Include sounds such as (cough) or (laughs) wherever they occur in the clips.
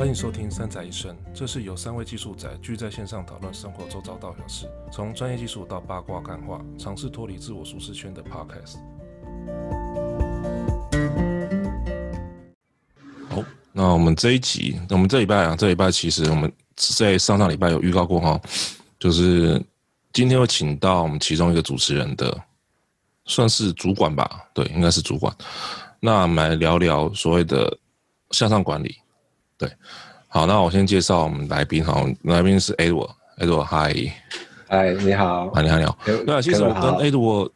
欢迎收听《三宅一生》，这是由三位技术宅聚在线上讨论生活周遭大小事，从专业技术到八卦干话，尝试脱离自我舒适圈的 Podcast。好，那我们这一集，我们这礼拜啊，这礼拜其实我们在上上礼拜有预告过哈，就是今天会请到我们其中一个主持人的，算是主管吧，对，应该是主管。那我们来聊聊所谓的向上管理。对，好，那我先介绍我们来宾，好，来宾是 Edward，Edward，嗨，嗨，你好，啊，你好，你好，那其实我跟 Edward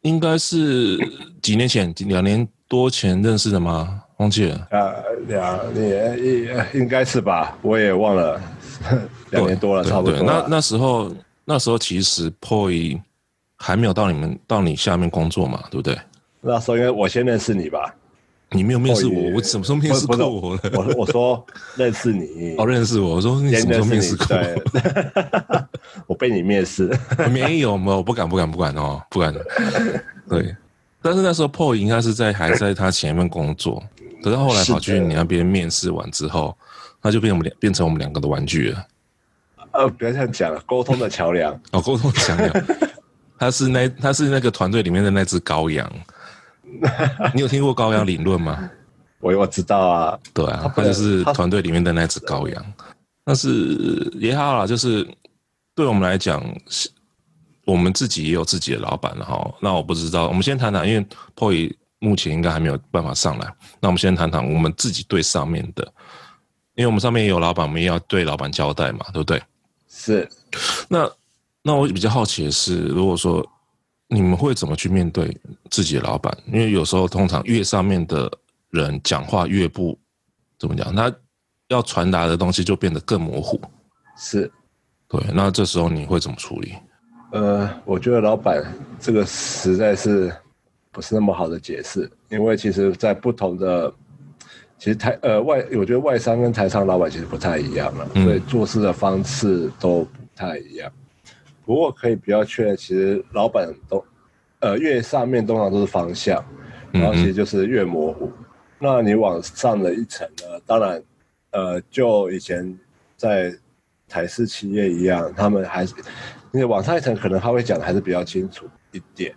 应该是几年前，两年多前认识的吗？忘记了，啊，两年应应该是吧，我也忘了，两年多了，差不多。那那时候，那时候其实 Poi 还没有到你们到你下面工作嘛，对不对？那时候应该我先认识你吧。你没有面试我，我什么时候面试过我了？我我说认识你，(laughs) 哦，认识我。我说你什么时候面试过我？(laughs) 我被你面试，没 (laughs) 有没有，不敢不敢不敢哦，不敢。对，但是那时候 Paul 应该是在还在他前面工作，可是后来跑去你那边面试完之后，他就变我们两变成我们两个的玩具了。呃，不要这样讲，沟通的桥梁哦，沟通的桥梁，他是那他是那个团队里面的那只羔羊。(laughs) 你有听过羔羊理论吗？我我知道啊，对啊，他就是团队里面的那只羔羊。但是也好啦，就是对我们来讲，我们自己也有自己的老板了哈。那我不知道，我们先谈谈，因为 Poy 目前应该还没有办法上来。那我们先谈谈我们自己对上面的，因为我们上面也有老板，我们也要对老板交代嘛，对不对？是。那那我比较好奇的是，如果说。你们会怎么去面对自己的老板？因为有时候通常越上面的人讲话越不怎么讲，他要传达的东西就变得更模糊。是，对。那这时候你会怎么处理？呃，我觉得老板这个实在是不是那么好的解释，因为其实，在不同的其实台呃外，我觉得外商跟台商老板其实不太一样了，嗯，所以做事的方式都不太一样。不过可以比较确认，其实老板都，呃，越上面通常都是方向，然后其实就是越模糊。嗯、那你往上的一层呢？当然，呃，就以前在台式企业一样，他们还是，你往上一层可能他会讲的还是比较清楚一点。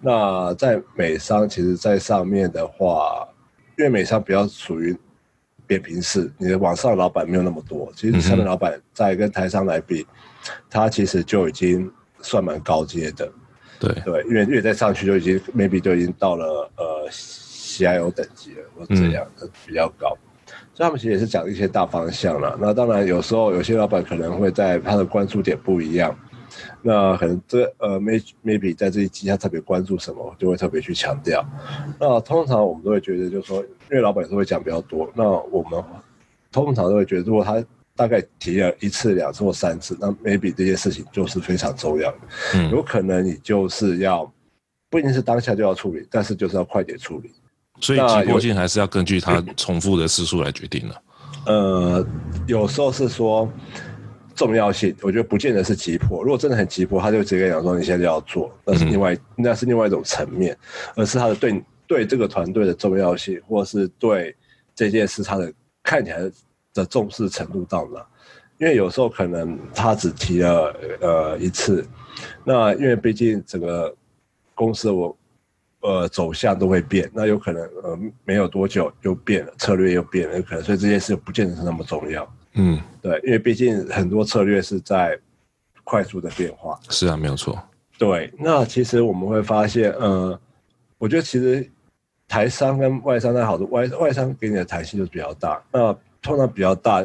那在美商，其实在上面的话，因为美商比较属于扁平式，你的往上的老板没有那么多。其实上面老板在跟台商来比。他其实就已经算蛮高阶的，对对，因为越再上去就已经 maybe 就已经到了呃 CIO 等级了，或这样的比较高，嗯，所以他们其实也是讲一些大方向了。那当然有时候有些老板可能会在他的关注点不一样，那可能这呃 maybe maybe 在这一期他特别关注什么，就会特别去强调。那通常我们都会觉得，就是说，因为老板有时候会讲比较多，那我们通常都会觉得，如果他大概提了一次、两次或三次，那 maybe 这件事情就是非常重要的。嗯，有可能你就是要不一定是当下就要处理，但是就是要快点处理。所以急迫性还是要根据它重复的次数来决定的。呃，有时候是说重要性，我觉得不见得是急迫。如果真的很急迫，他就直接讲说你现在就要做，那是另外、嗯、那是另外一种层面，而是他的对对这个团队的重要性，或是对这件事他的看起来。的重视程度到哪？因为有时候可能他只提了呃一次，那因为毕竟整个公司我呃走向都会变，那有可能呃没有多久就变了，策略又变了，有可能，所以这件事不见得是那么重要。嗯，对，因为毕竟很多策略是在快速的变化。是啊，没有错。对，那其实我们会发现，呃，我觉得其实台商跟外商在好多外外商给你的弹性就比较大，那。通常比较大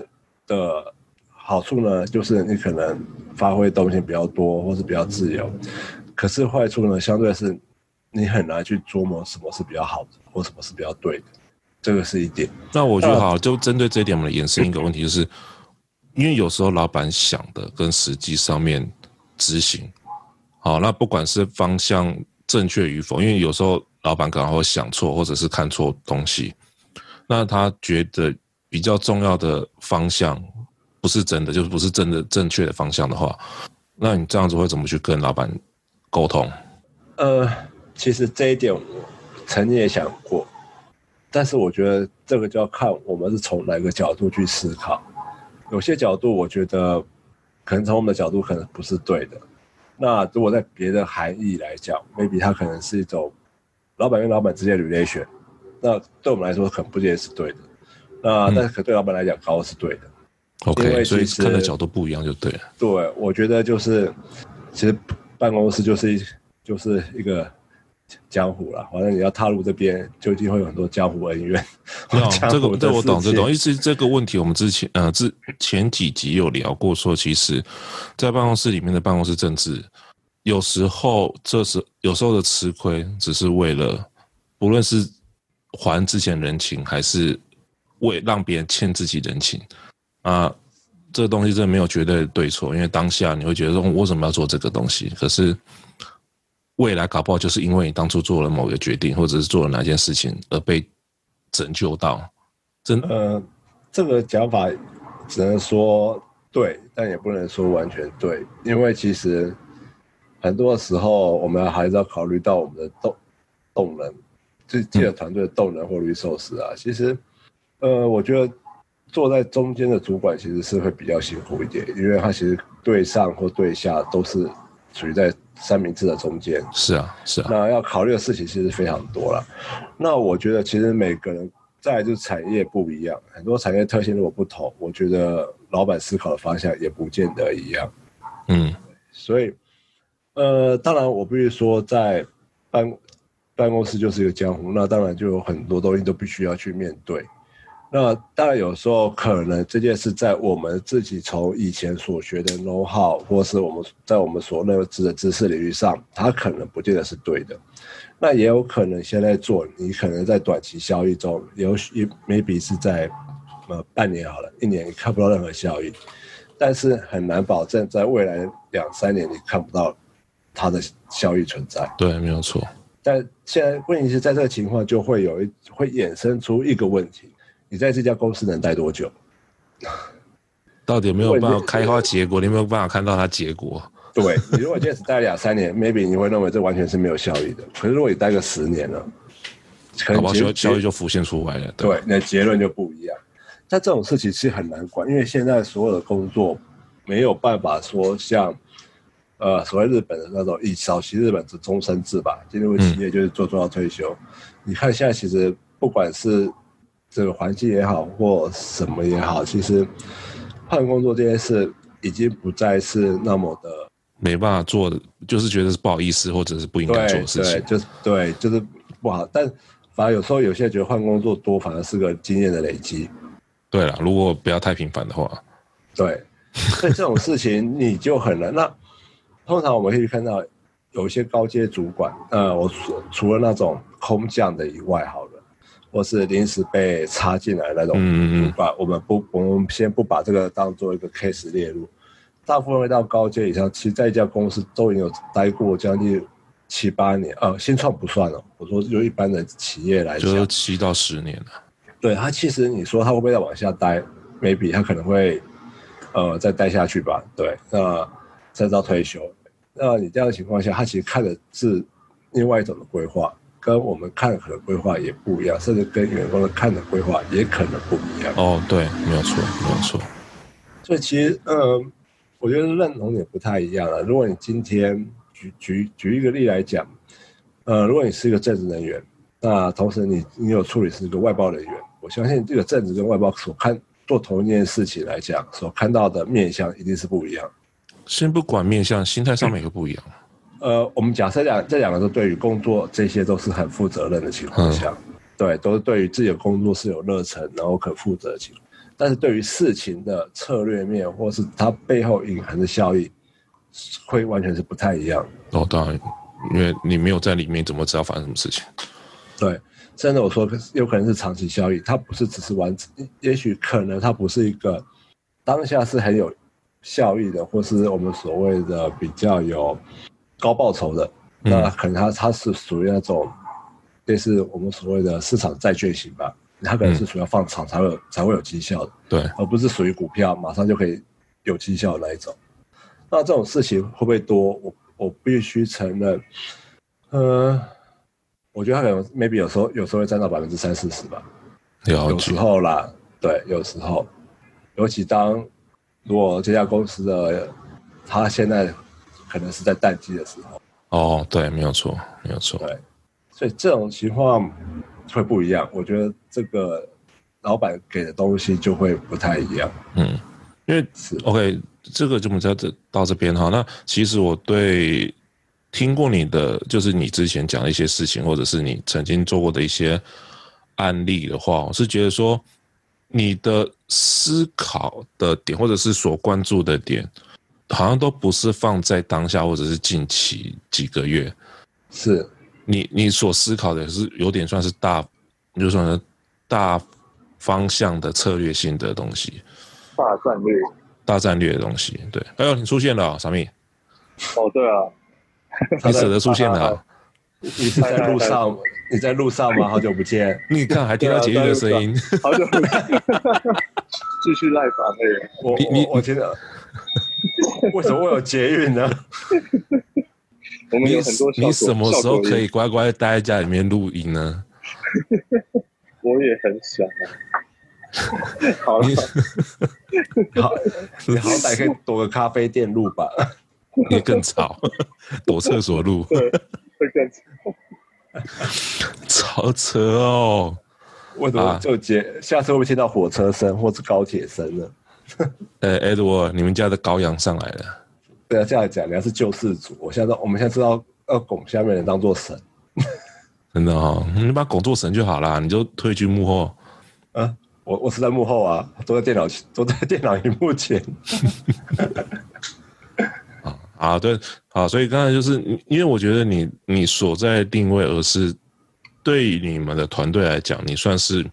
的好处呢，就是你可能发挥东西比较多，或是比较自由。可是坏处呢，相对是你很难去琢磨什么是比较好的，或什么是比较对的。这个是一点。那我觉得好，就针对这一点，我们延伸一个问题，就是因为有时候老板想的跟实际上面执行，好，那不管是方向正确与否，因为有时候老板可能会想错，或者是看错东西，那他觉得。比较重要的方向不是真的，就是不是真的正确的方向的话，那你这样子会怎么去跟老板沟通？呃，其实这一点我曾经也想过，但是我觉得这个就要看我们是从哪个角度去思考。有些角度我觉得可能从我们的角度可能不是对的。那如果在别的含义来讲，maybe 它可能是一种老板跟老板之间的 relation。那对我们来说可能不见得是对的。那、嗯、但是可对老板来讲，高是对的。OK，因为所以看的角度不一样就对了。对，我觉得就是其实办公室就是一就是一个。江湖了，反正你要踏入这边，就一定会有很多江湖恩怨。(laughs) 没有这个，这我懂，这懂。意思这个问题，我们之前呃之前几集有聊过，说其实，在办公室里面的办公室政治，有时候这是有时候的吃亏，只是为了不论是还之前人情，还是为让别人欠自己人情啊，这个东西真的没有绝对的对错，因为当下你会觉得说，我为什么要做这个东西？可是。未来搞不好就是因为你当初做了某个决定，或者是做了哪件事情而被拯救到。真呃，这个讲法只能说对，但也不能说完全对，因为其实很多时候我们还是要考虑到我们的动动能，就这个团队的动能或 resource 啊。其实，呃，我觉得坐在中间的主管其实是会比较辛苦一点，因为他其实对上或对下都是处于在。三明治的中间是啊，是啊。那要考虑的事情其实非常多了。那我觉得其实每个人再来就是产业不一样，很多产业特性如果不同，我觉得老板思考的方向也不见得一样。嗯，所以呃，当然我必须说，在办办公室就是一个江湖，那当然就有很多东西都必须要去面对。那当然，有时候可能这件事在我们自己从以前所学的 know how，或是我们在我们所认知的知识领域上，它可能不见得是对的。那也有可能现在做，你可能在短期效益中，有也 maybe 是在呃半年好了，一年你看不到任何效益，但是很难保证在未来两三年你看不到它的效益存在。对，没有错。但现在问题是在这个情况就会有一会衍生出一个问题。你在这家公司能待多久？(laughs) 到底有没有办法开花结果？你有没有办法看到它结果？对，你如果今天只待两三年，maybe 你会认为这完全是没有效益的。可是如果你待个十年了，可能效效益就浮现出来了。对，对，那结论就不一样。但这种事情其实很难管，因为现在所有的工作没有办法说像呃所谓日本的那种以早期日本是终身制吧，进入企业就是做做到退休。嗯、你看现在其实不管是这个环境也好，或什么也好，其实换工作这件事已经不再是那么的没办法做的，就是觉得是不好意思，或者是不应该做的事情。对，就是对，就是不好。但反而有时候有些人觉得换工作多，反而是个经验的累积。对了，如果不要太频繁的话，对，所以这种事情你就很难。那通常我们可以看到有一些高阶主管，呃，我除除了那种空降的以外，好了。或是临时被插进来那种嗯嗯把，我们不，我们先不把这个当做一个 case 列入。大部分会到高阶以上，其实在一家公司都已经有待过将近七八年，呃，新创不算了。我说就一般的企业来讲，就七到十年了。对他，其实你说他会不会再往下待？maybe 他可能会，呃，再待下去吧。对，那再到退休。那你这样的情况下，他其实看的是另外一种的规划。跟我们看的规划也不一样，甚至跟员工的看的规划也可能不一样。哦，对，没有错，没有错。所以其实，呃，我觉得认同也不太一样了。如果你今天举举举一个例来讲，呃，如果你是一个正职人员，那同时你你有处理是一个外包人员，我相信这个正职跟外包所看做同一件事情来讲，所看到的面向一定是不一样。先不管面向，心态上面也不一样。嗯呃，我们假设两这两个都对于工作这些都是很负责任的情况下，嗯、对，都是对于自己的工作是有热忱，然后可负责的情况。但是对于事情的策略面，或是它背后隐含的效益，会完全是不太一样。哦，当然，因为你没有在里面，怎么知道发生什么事情？(laughs) 对，甚至我说有可能是长期效益，它不是只是完成，也许可能它不是一个当下是很有效益的，或是我们所谓的比较有。高报酬的，那可能它它是属于那种类似我们所谓的市场债券型吧，它可能是属于要放长才会有才会有绩效的，对，而不是属于股票马上就可以有绩效的那一种。那这种事情会不会多？我我必须承认，呃，我觉得他可能 maybe 有时候有时候会占到百分之三四十吧，有时候啦，对，有时候，尤其当如果这家公司的他现在可能是在淡季的时候，哦，对，没有错，没有错，对，所以这种情况会不一样。我觉得这个老板给的东西就会不太一样，嗯，因为是 OK，这个就我们在这到这边哈。那其实我对。听过你的，就是你之前讲的一些事情，或者是你曾经做过的一些案例的话，我是觉得说，你的思考的点，或者是所关注的点，好像都不是放在当下，或者是近期几个月。是，你你所思考的是有点算是大，就算是大方向的策略性的东西，大战略，大战略的东西。对，哎呦，你出现了，小蜜。哦，对啊。(laughs) 你舍得出现了？(laughs) 你是在路上？你在路上吗？好久不见！(laughs) 你看，还听到捷运的声音。好久不见。继续赖房内。我你我觉得，(laughs) 为什么会有捷运呢？(laughs) 我们有很多。你什么时候可以乖乖待在家里面录音呢？我也很想啊。(laughs) 好了，好，你好歹可以躲个咖啡店录吧。也更吵，躲厕所录，会更吵，超车哦！为什么就接？啊、下次会不会听到火车声或是高铁声呢？(laughs) 呃、欸、，Edward，你们家的羔羊上来了。对啊，这样讲，你要是救世主，我现在我们现在知道要拱下面人当做神，真的哦，你把拱做神就好了，你就退居幕后。啊，我我是在幕后啊，坐在电脑，坐在电脑荧幕前。(laughs) 啊，对，好，所以刚才就是，因为我觉得你你所在定位，而是对于你们的团队来讲，你算是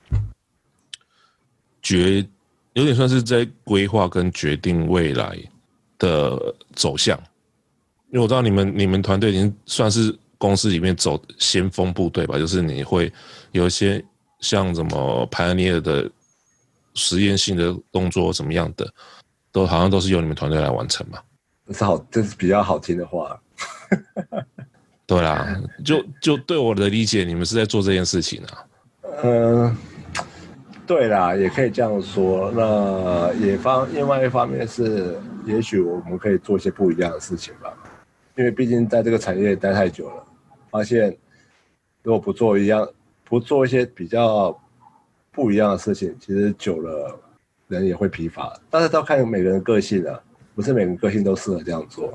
决，有点算是在规划跟决定未来的走向。因为我知道你们你们团队已经算是公司里面走先锋部队吧，就是你会有一些像什么 Pioneer 的实验性的动作，怎么样的，都好像都是由你们团队来完成嘛。是好，这是比较好听的话。对啦，就就对我的理解，你们是在做这件事情啊。嗯、(laughs) 呃，对啦，也可以这样说。那也方另外一方面是，也许我们可以做一些不一样的事情吧。因为毕竟在这个产业待太久了，发现如果不做一样，不做一些比较不一样的事情，其实久了人也会疲乏。但是要看每个人个性啊。不是每个个性都适合这样做，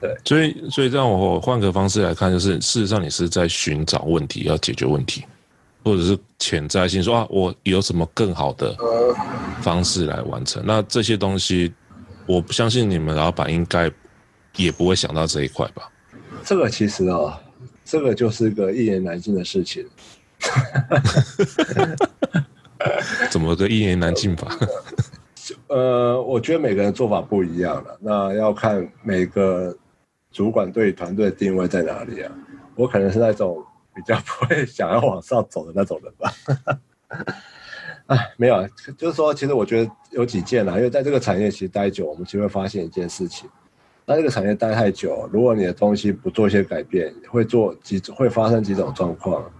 对，所以所以让我换个方式来看，就是事实上你是在寻找问题，要解决问题，或者是潜在性说啊，我有什么更好的方式来完成？那这些东西，我不相信你们老板应该也不会想到这一块吧？这个其实啊、哦，这个就是个一言难尽的事情。(laughs) 怎么个一言难尽法？(laughs) 呃，我觉得每个人做法不一样了，那要看每个主管对团队的定位在哪里啊。我可能是那种比较不会想要往上走的那种人吧。(laughs) 哎，没有啊，就是说，其实我觉得有几件啦，因为在这个产业其实待久，我们其实会发现一件事情：在这个产业待太久，如果你的东西不做一些改变，会做几会发生几种状况。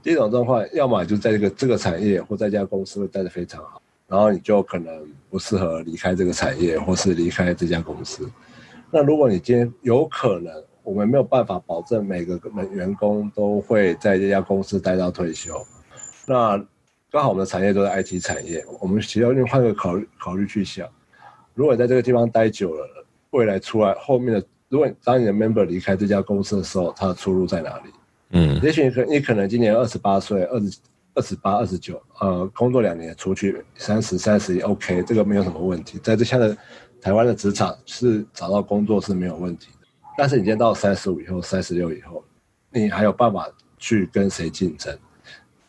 第一种状况，要么就在这个这个产业或在这家公司会待得非常好。然后你就可能不适合离开这个产业，或是离开这家公司。那如果你今天有可能，我们没有办法保证每个员工都会在这家公司待到退休。那刚好我们的产业都是 IT 产业，我们其实要另换个考虑考虑去想，如果你在这个地方待久了，未来出来后面的，如果当你的 member 离开这家公司的时候，他的出路在哪里？嗯，也许你可你可能今年二十八岁，二十。二十八、二十九，呃，工作两年出去，三十、三十也 OK，这个没有什么问题。在这下的台湾的职场是找到工作是没有问题的。但是你今天到三十五以后、三十六以后，你还有办法去跟谁竞争？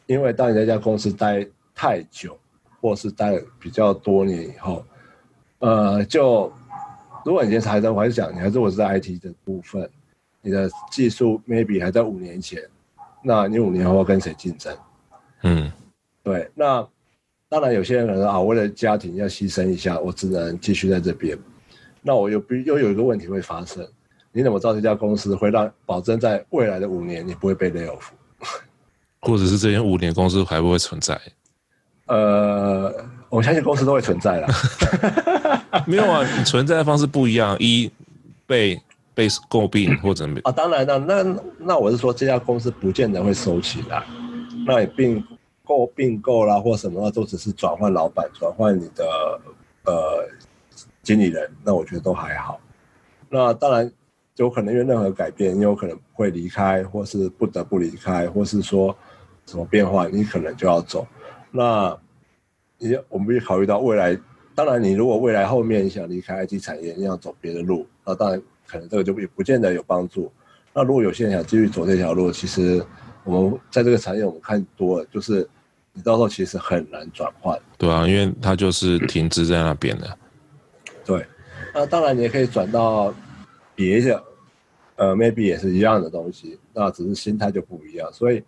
因为当你在一家公司待太久，或是待了比较多年以后，呃，就如果你今天还在，我还是讲，你还是我是在 IT 的部分，你的技术 maybe 还在五年前，那你五年后要跟谁竞争？嗯，对，那当然有些人可能啊，为了家庭要牺牲一下，我只能继续在这边。那我又必又有一个问题会发生，你怎么知道这家公司会让保证在未来的五年你不会被 lay off？(laughs) 或者是这间五年公司还不会存在？呃，我相信公司都会存在啦。(laughs) 没有啊，你存在的方式不一样，一被被诟病或者没啊，当然了，那那我是说，这家公司不见得会收起来，那也并购并购啦或什么的，都只是转换老板，转换你的呃经理人，那我觉得都还好。那当然有可能因为任何改变，你有可能会离开，或是不得不离开，或是说什么变化，你可能就要走。那你我们必须考虑到未来。当然，你如果未来后面你想离开 IT 产业，你要走别的路，那当然可能这个就也不见得有帮助。那如果有些人想继续走这条路，其实我们在这个产业我们看多了，就是你到时候其实很难转换。对啊，因为它就是停滞在那边的。对，那当然你也可以转到别的，呃，maybe 也是一样的东西，那只是心态就不一样。所以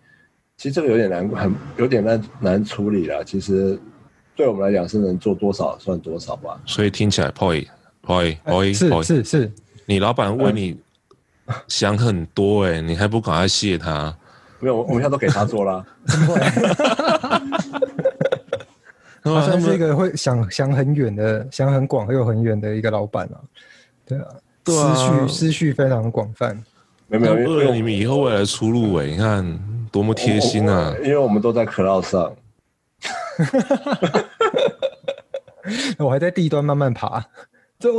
其实这个有点难，很有点难难处理了。其实。对我们来讲是能做多少算多少吧。所以听起来，Poi Poi Poi 是是是，你老板为你 (laughs) 想很多哎，你还不赶快谢他？没有，我们现在都给他做了。(laughs) (laughs) 他算是一个会想想很远的、想很广又很远的一个老板啊。对啊，思绪思绪非常广泛。没有没有，为了你们以后未来的出路哎，你看多么贴心啊！因为我们都在 Cloud 上。(laughs) 我还在地端慢慢爬，走，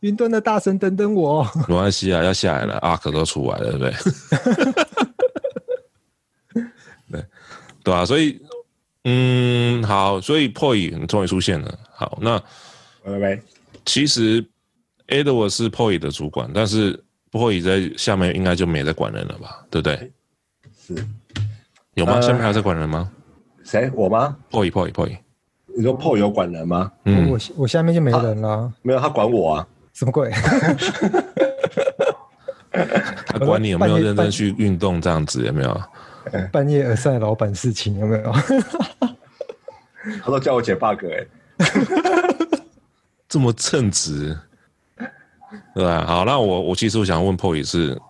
云端的大神等等我。没关系啊，要下来了，Arc 都出来了，对不对？(laughs) 对，对啊，所以，嗯，好，所以 Poi 终于出现了。好，那，拜拜，其实 Edward 是 Poy 的主管，但是 Poy 在下面应该就没在管人了吧？对不对？是，有吗？下面还有在管人吗？谁？我吗？Poy Poy Poy，。你说 Poy 有管人吗？嗯，我我下面就没人了。没有，他管我啊。什么鬼？(laughs) 他管你有没有认真去运动这样子？有没有？半夜耳塞老板事情有没有？(laughs) 他都叫我解 bug 哎、欸，(laughs) 这么称职，(laughs) 对吧？好，那我我其实我想问 Poi 是。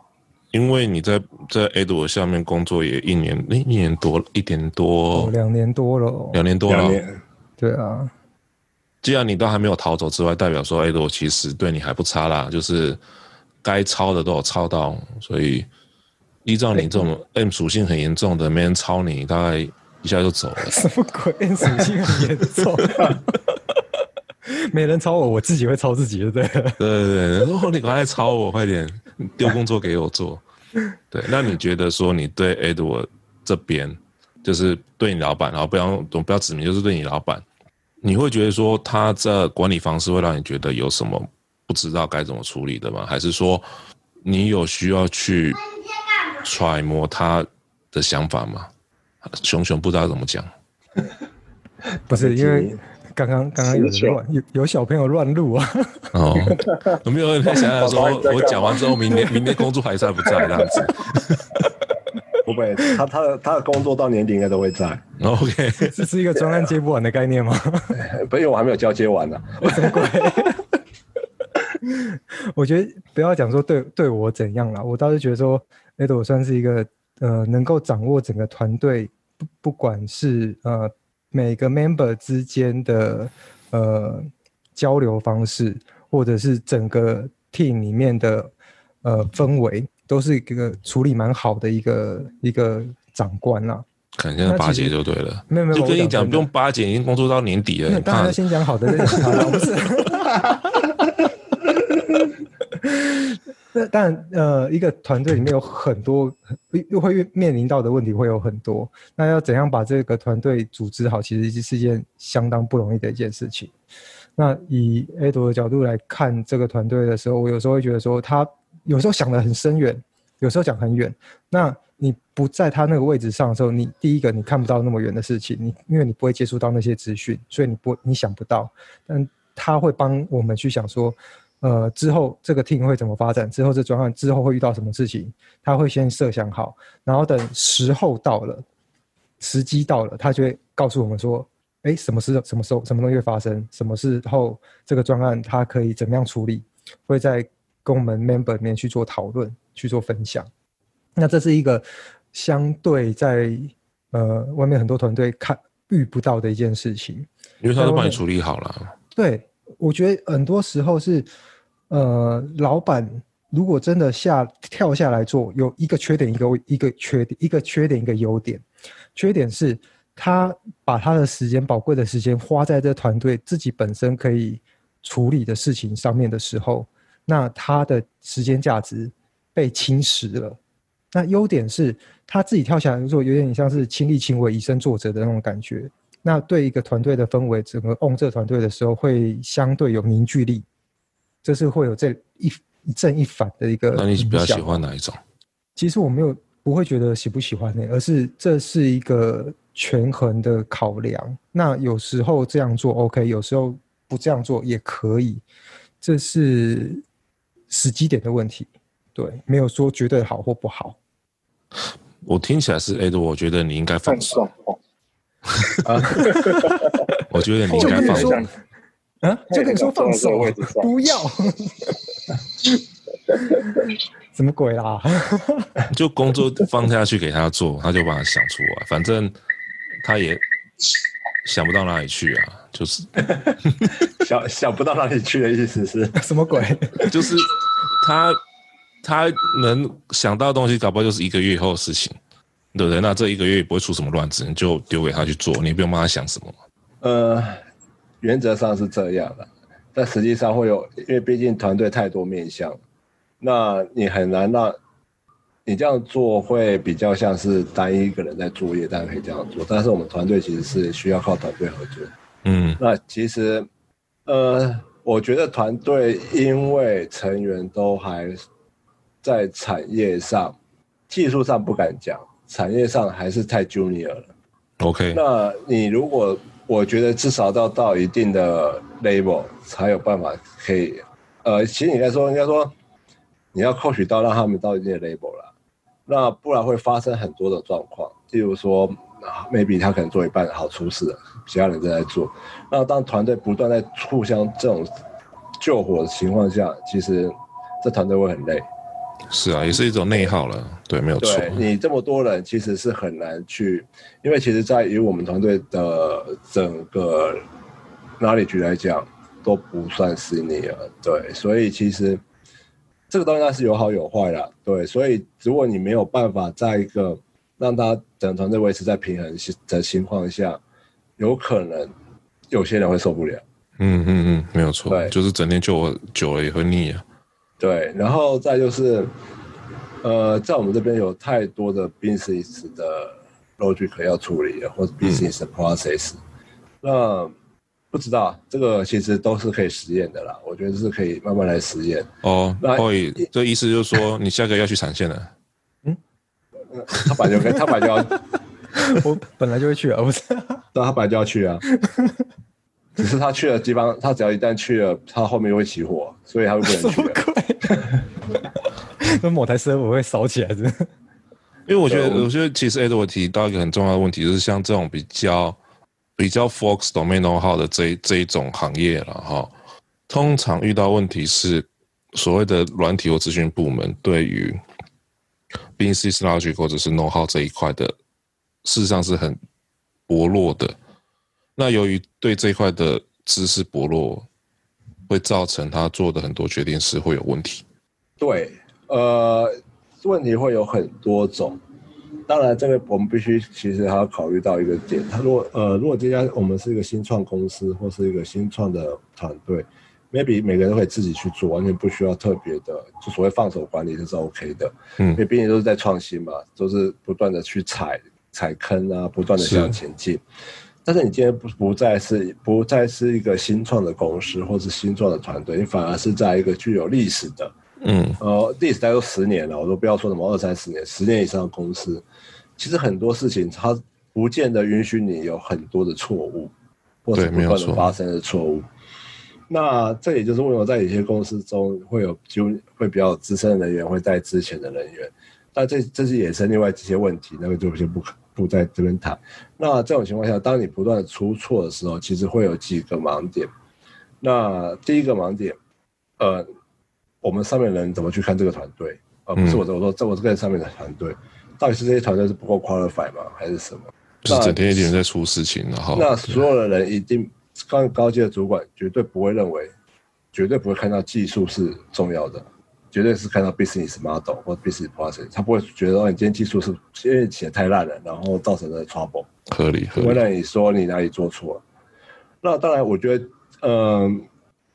因为你在在 Edward 下面工作也一年，一年多一点多，两年多了，两年多了，对啊。既然你都还没有逃走之外，代表说 Edward 其实对你还不差啦，就是该抄的都有抄到，所以依照你这种 M 属性很严重的，没人抄你，大概一下就走了。什么鬼？M 属性很严重，(laughs) 没人抄我，我自己会抄自己，对不对？对对对，哦，你赶快抄我，快点丢工作给我做。对，那你觉得说你对 Edward 这边，就是对你老板，然后不要不要指名，就是对你老板，你会觉得说他这管理方式会让你觉得有什么不知道该怎么处理的吗？还是说你有需要去揣摩他的想法吗？熊熊不知道怎么讲，不是因为。刚刚刚刚有乱有有小朋友乱录啊！哦，有没有人在想想说，我讲完之后，明年明年工作还在不在这样子？不会，他他的他的工作到年底应该都会在。OK，这是一个专案接不完的概念吗？不，因为我还没有交接完呢。什么鬼？我觉得不要讲说对对我怎样了，我倒是觉得说，Edward 算是一个呃，能够掌握整个团队，不不管是呃。每个 member 之间的呃交流方式，或者是整个 team 里面的呃氛围，都是一个处理蛮好的一个一个长官啦。可能现在巴结就对了，没有没有，就跟你讲不用巴结，已经工作到年底了。当然先讲好的再讲不是。(laughs) (laughs) 那但，呃，一个团队里面有很多又会面临到的问题会有很多。那要怎样把这个团队组织好，其实是一件相当不容易的一件事情。那以 A 朵的角度来看这个团队的时候，我有时候会觉得说，他有时候想得很深远，有时候讲很远。那你不在他那个位置上的时候，你第一个你看不到那么远的事情，你因为你不会接触到那些资讯，所以你不你想不到。但他会帮我们去想说。呃，之后这个 team 会怎么发展？之后这专案之后会遇到什么事情？他会先设想好，然后等时候到了，时机到了，他就会告诉我们说：哎，什么时什么时候什么东西会发生？什么时候这个专案他可以怎么样处理？会在跟我们 member 里面去做讨论、去做分享。那这是一个相对在呃外面很多团队看遇不到的一件事情，因为他都帮你处理好了。对，我觉得很多时候是呃老板如果真的下跳下来做，有一个缺点，一个一个缺点，一个缺点，一个优点。缺点是他把他的时间宝贵的时间花在这团队自己本身可以处理的事情上面的时候，那他的时间价值被侵蚀了。那优点是他自己跳下来做，有点像是亲力亲为、以身作则的那种感觉。那对一个团队的氛围，整个 on 这团队的时候，会相对有凝聚力。这是会有这一一正一反的一个。那你比较喜欢哪一种？其实我没有不会觉得喜不喜欢呢，而是这是一个权衡的考量。那有时候这样做 OK，有时候不这样做也可以。这是时机点的问题，对，没有说绝对好或不好。我听起来是 Ed，我觉得你应该放松。(laughs) 我觉得你应该放松。啊，就跟你说放手，不要。(laughs) 什么鬼啦？(laughs) 就工作放下去给他做，他就把它想出来，反正他也想不到哪里去啊。就是想想不到哪里去的意思是什么鬼？就是他他能想到的东西，搞不好就是一个月以后的事情，对不对？那这一个月也不会出什么乱子，你就丢给他去做，你不用帮他想什么。呃，原则上是这样的，但实际上会有，因为毕竟团队太多面向，那你很难让你这样做会比较像是单一一个人在作业，当然可以这样做，但是我们团队其实是需要靠团队合作。嗯，那其实，呃，我觉得团队因为成员都还在产业上，技术上不敢讲，产业上还是太 junior 了。OK，那你如果我觉得至少到到一定的 level 才有办法可以，呃，其实你应该说应该说你要 coach 到让他们到一定的 level 了，那不然会发生很多的状况，例如说。maybe 他可能做一半好出事了，其他人正在做。那当团队不断在互相这种救火的情况下，其实这团队会很累。是啊，也是一种内耗了。对，没有错。你这么多人，其实是很难去，因为其实在于我们团队的整个哪里局来讲，都不算是你了。对，所以其实这个东西它是有好有坏的。对，所以如果你没有办法在一个让他整个团队维持在平衡的情况下，有可能有些人会受不了。嗯嗯嗯，没有错，对，就是整天就我久了也会腻啊。对，然后再就是，呃，在我们这边有太多的 business 的 logic 要处理了，或者 business process，嗯。那不知道这个其实都是可以实验的啦。我觉得是可以慢慢来实验。哦，那可以，这意思就是说你下个月要去产线了。(laughs) 嗯他本来就跟他本来就要，(laughs) 我本来就会去啊，不是？(laughs) 对，他本来就要去啊，只是他去了地方，他只要一旦去了，他后面又会起火，所以他会不能去。什么鬼？(laughs) 那某台车我会烧起来的。因为我觉得，我觉得其实 Ed 我提到一个很重要的问题，就是像这种比较比较 focus domain know-how 的这这一种行业了哈，通常遇到问题是所谓的软体或资讯部门对于。Business logic 或者是 know how 这一块的，事实上是很薄弱的。那由于对这一块的知识薄弱，会造成他做的很多决定是会有问题。对，呃，问题会有很多种。当然，这个我们必须其实还要考虑到一个点：他如果呃，如果这家我们是一个新创公司或是一个新创的团队。maybe 每个人都可以自己去做，完全不需要特别的，就所谓放手管理这是 OK 的。嗯，因为毕竟都是在创新嘛，都是不断的去踩踩坑啊，不断的向前进。但是你今天不不再是不再是一个新创的公司，或是新创的团队，你反而是在一个具有历史的，嗯，呃，历史大概都十年了，我都不要说什么二三十年，十年以上的公司，其实很多事情它不见得允许你有很多的错误，或者不断的发生的错误。那这也就是为什么在有些公司中会有就会比较资深的人员会带之前的人员，但这这是衍生另外这些问题，那个就先不不在这边谈。那这种情况下，当你不断的出错的时候，其实会有几个盲点。那第一个盲点，呃，我们上面人怎么去看这个团队？而、呃、不是我，我说在我这个上面的团队。到底是这些团队是不够 qualify 吗？还是什么？就是整天一点在出事情，然后那所有的人一定高高阶的主管绝对不会认为，绝对不会看到技术是重要的，绝对是看到 business model 或 business process，他不会觉得哦，你今天技术是因为写太烂了，然后造成的 trouble，合理合理。不会让你说你哪里做错了。那当然，我觉得，嗯、呃，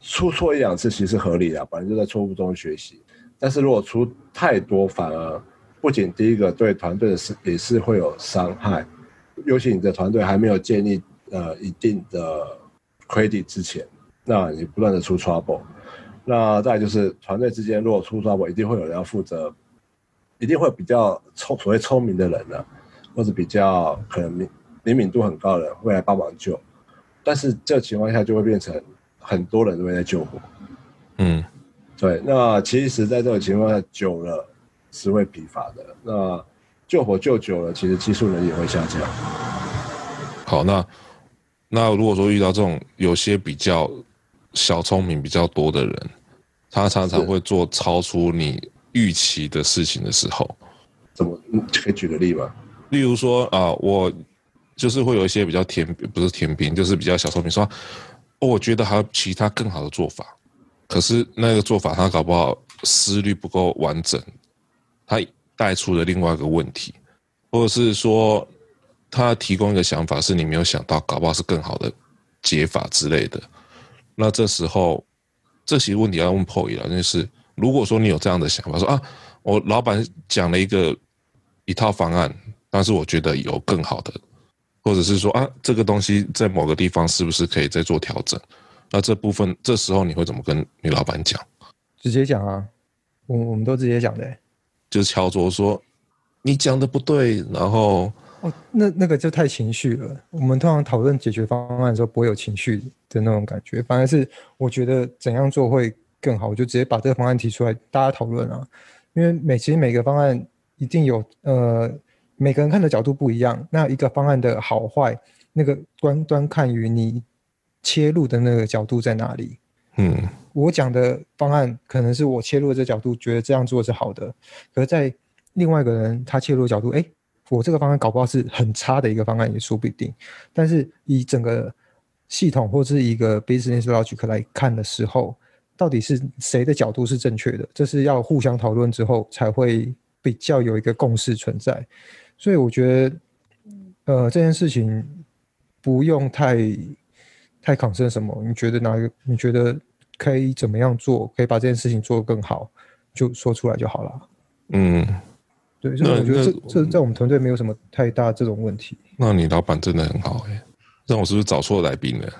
出错一两次其实合理的，反正就在错误中学习。但是如果出太多，反而不仅第一个对团队的是也是会有伤害。尤其你的团队还没有建立呃一定的 credit 之前，那你不断的出 trouble，那再就是团队之间如果出 trouble，一定会有人要负责，一定会比较聪所谓聪明的人呢、啊，或者比较可能敏灵敏度很高的人会来帮忙救，但是这情况下就会变成很多人都会在救火，嗯，对，那其实在这种情况下久了是会疲乏的，那。救火救久了，其实技术能力也会下降。好，那那如果说遇到这种有些比较小聪明比较多的人，他常常会做超出你预期的事情的时候，怎么可以举个例吗？例如说啊、呃，我就是会有一些比较甜，不是甜品，就是比较小聪明，说、哦、我觉得还有其他更好的做法，可是那个做法他搞不好思虑不够完整，他。带出了另外一个问题，或者是说他提供一个想法是你没有想到，搞不好是更好的解法之类的。那这时候，这些问题要问 Paul 了，就是如果说你有这样的想法，说啊，我老板讲了一个一套方案，但是我觉得有更好的，或者是说啊，这个东西在某个地方是不是可以再做调整？那这部分这时候你会怎么跟你老板讲？直接讲啊，我我们都直接讲的。就是敲桌说：“你讲的不对。”然后哦，那那个就太情绪了。我们通常讨论解决方案的时候，不会有情绪的那种感觉，反而是我觉得怎样做会更好，我就直接把这个方案提出来，大家讨论啊。因为每其实每个方案一定有呃，每个人看的角度不一样。那一个方案的好坏，那个端端看于你切入的那个角度在哪里。嗯，我讲的方案可能是我切入的这角度，觉得这样做是好的。可是，在另外一个人他切入的角度，哎，我这个方案搞不好是很差的一个方案，也说不定。但是以整个系统或是一个 business logic 来看的时候，到底是谁的角度是正确的？这是要互相讨论之后才会比较有一个共识存在。所以我觉得，呃，这件事情不用太。太抗生什么？你觉得哪一个？你觉得可以怎么样做？可以把这件事情做得更好，就说出来就好了。嗯，对，所以我觉得这这在我们团队没有什么太大这种问题。那你老板真的很好哎、欸，让我是不是找错来宾了？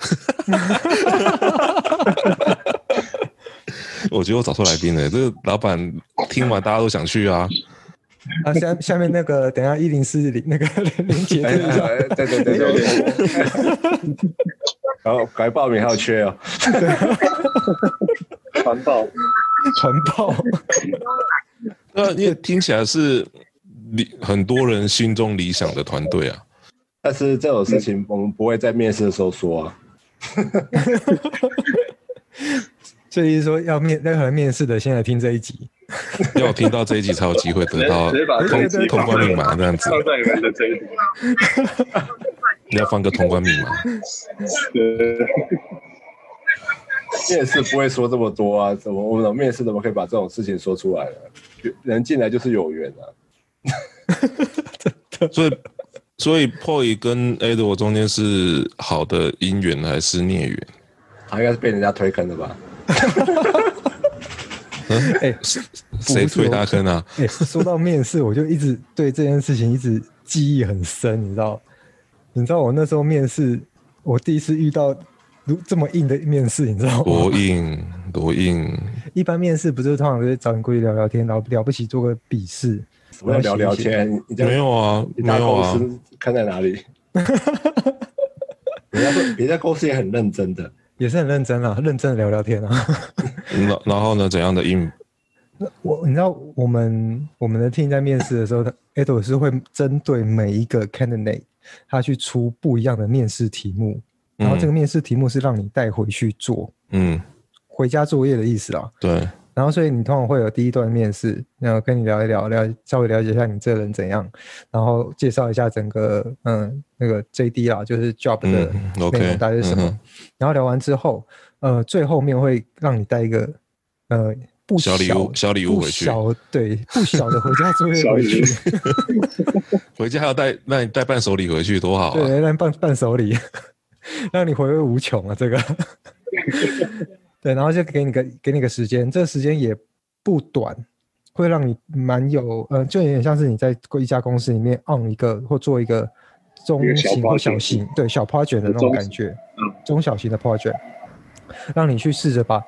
(laughs) 我觉得我找错来宾了。这个老板听完大家都想去啊。啊，下下面那个，等下一零四零那个 (laughs) 林杰，对对对对对。然后 (laughs) 改报名还有缺哦，传报，传报。那因为听起来是理很多人心中理想的团队啊，但是这种事情我们不会在面试的时候说啊。所以说要面任何面试的，先来听这一集。要听到这一集才有机会得到通通关密码这样子。你 (laughs) 要放个通关密码。面试不会说这么多啊，怎么我们面试怎么可以把这种事情说出来呢？人进来就是有缘啊。(laughs) 所以，所以 Paul 跟 Edward 中间是好的姻缘还是孽缘？他应该是被人家推坑的吧？(laughs) 哎，谁推他坑啊？哎，说到面试，我就一直对这件事情一直记忆很深，你知道？你知道我那时候面试，我第一次遇到如这么硬的面试，你知道吗？多硬，(laughs) 多硬！一般面试不是通常都是找你过去聊聊天，然后了不起做个笔试，我要聊聊天？没有啊，没有啊，看在哪里？(laughs) 人家人家公司也很认真的。也是很认真啊，认真的聊聊天啊。(laughs) 然然后呢？怎样的应？那我你知道，我们我们的 team 在面试的时候他 Edo 是会针对每一个 candidate，他去出不一样的面试题目，然后这个面试题目是让你带回去做，嗯，回家作业的意思啊。对。然然后所以你通常会有第一段面试，然后跟你聊一聊，聊稍微了解一下你这个人怎样，然后介绍一下整个嗯那个 JD 啦，就是 job 的内容大概是什么。嗯 okay, 然后聊完之后，呃，最后面会让你带一个呃。不小，小礼物，小礼物回去。小对，不小的回家作业回去。(laughs) 回家还要带，那你带伴手礼回去多好啊！对，带伴伴手礼，让你回味无穷啊！这个。(laughs) 对，然后就给你个给你个时间，这个时间也不短，会让你蛮有呃，就有点像是你在一家公司里面 on 一个或做一个中型或小型对小 project 的那种感觉，中小型的 project，让你去试着把。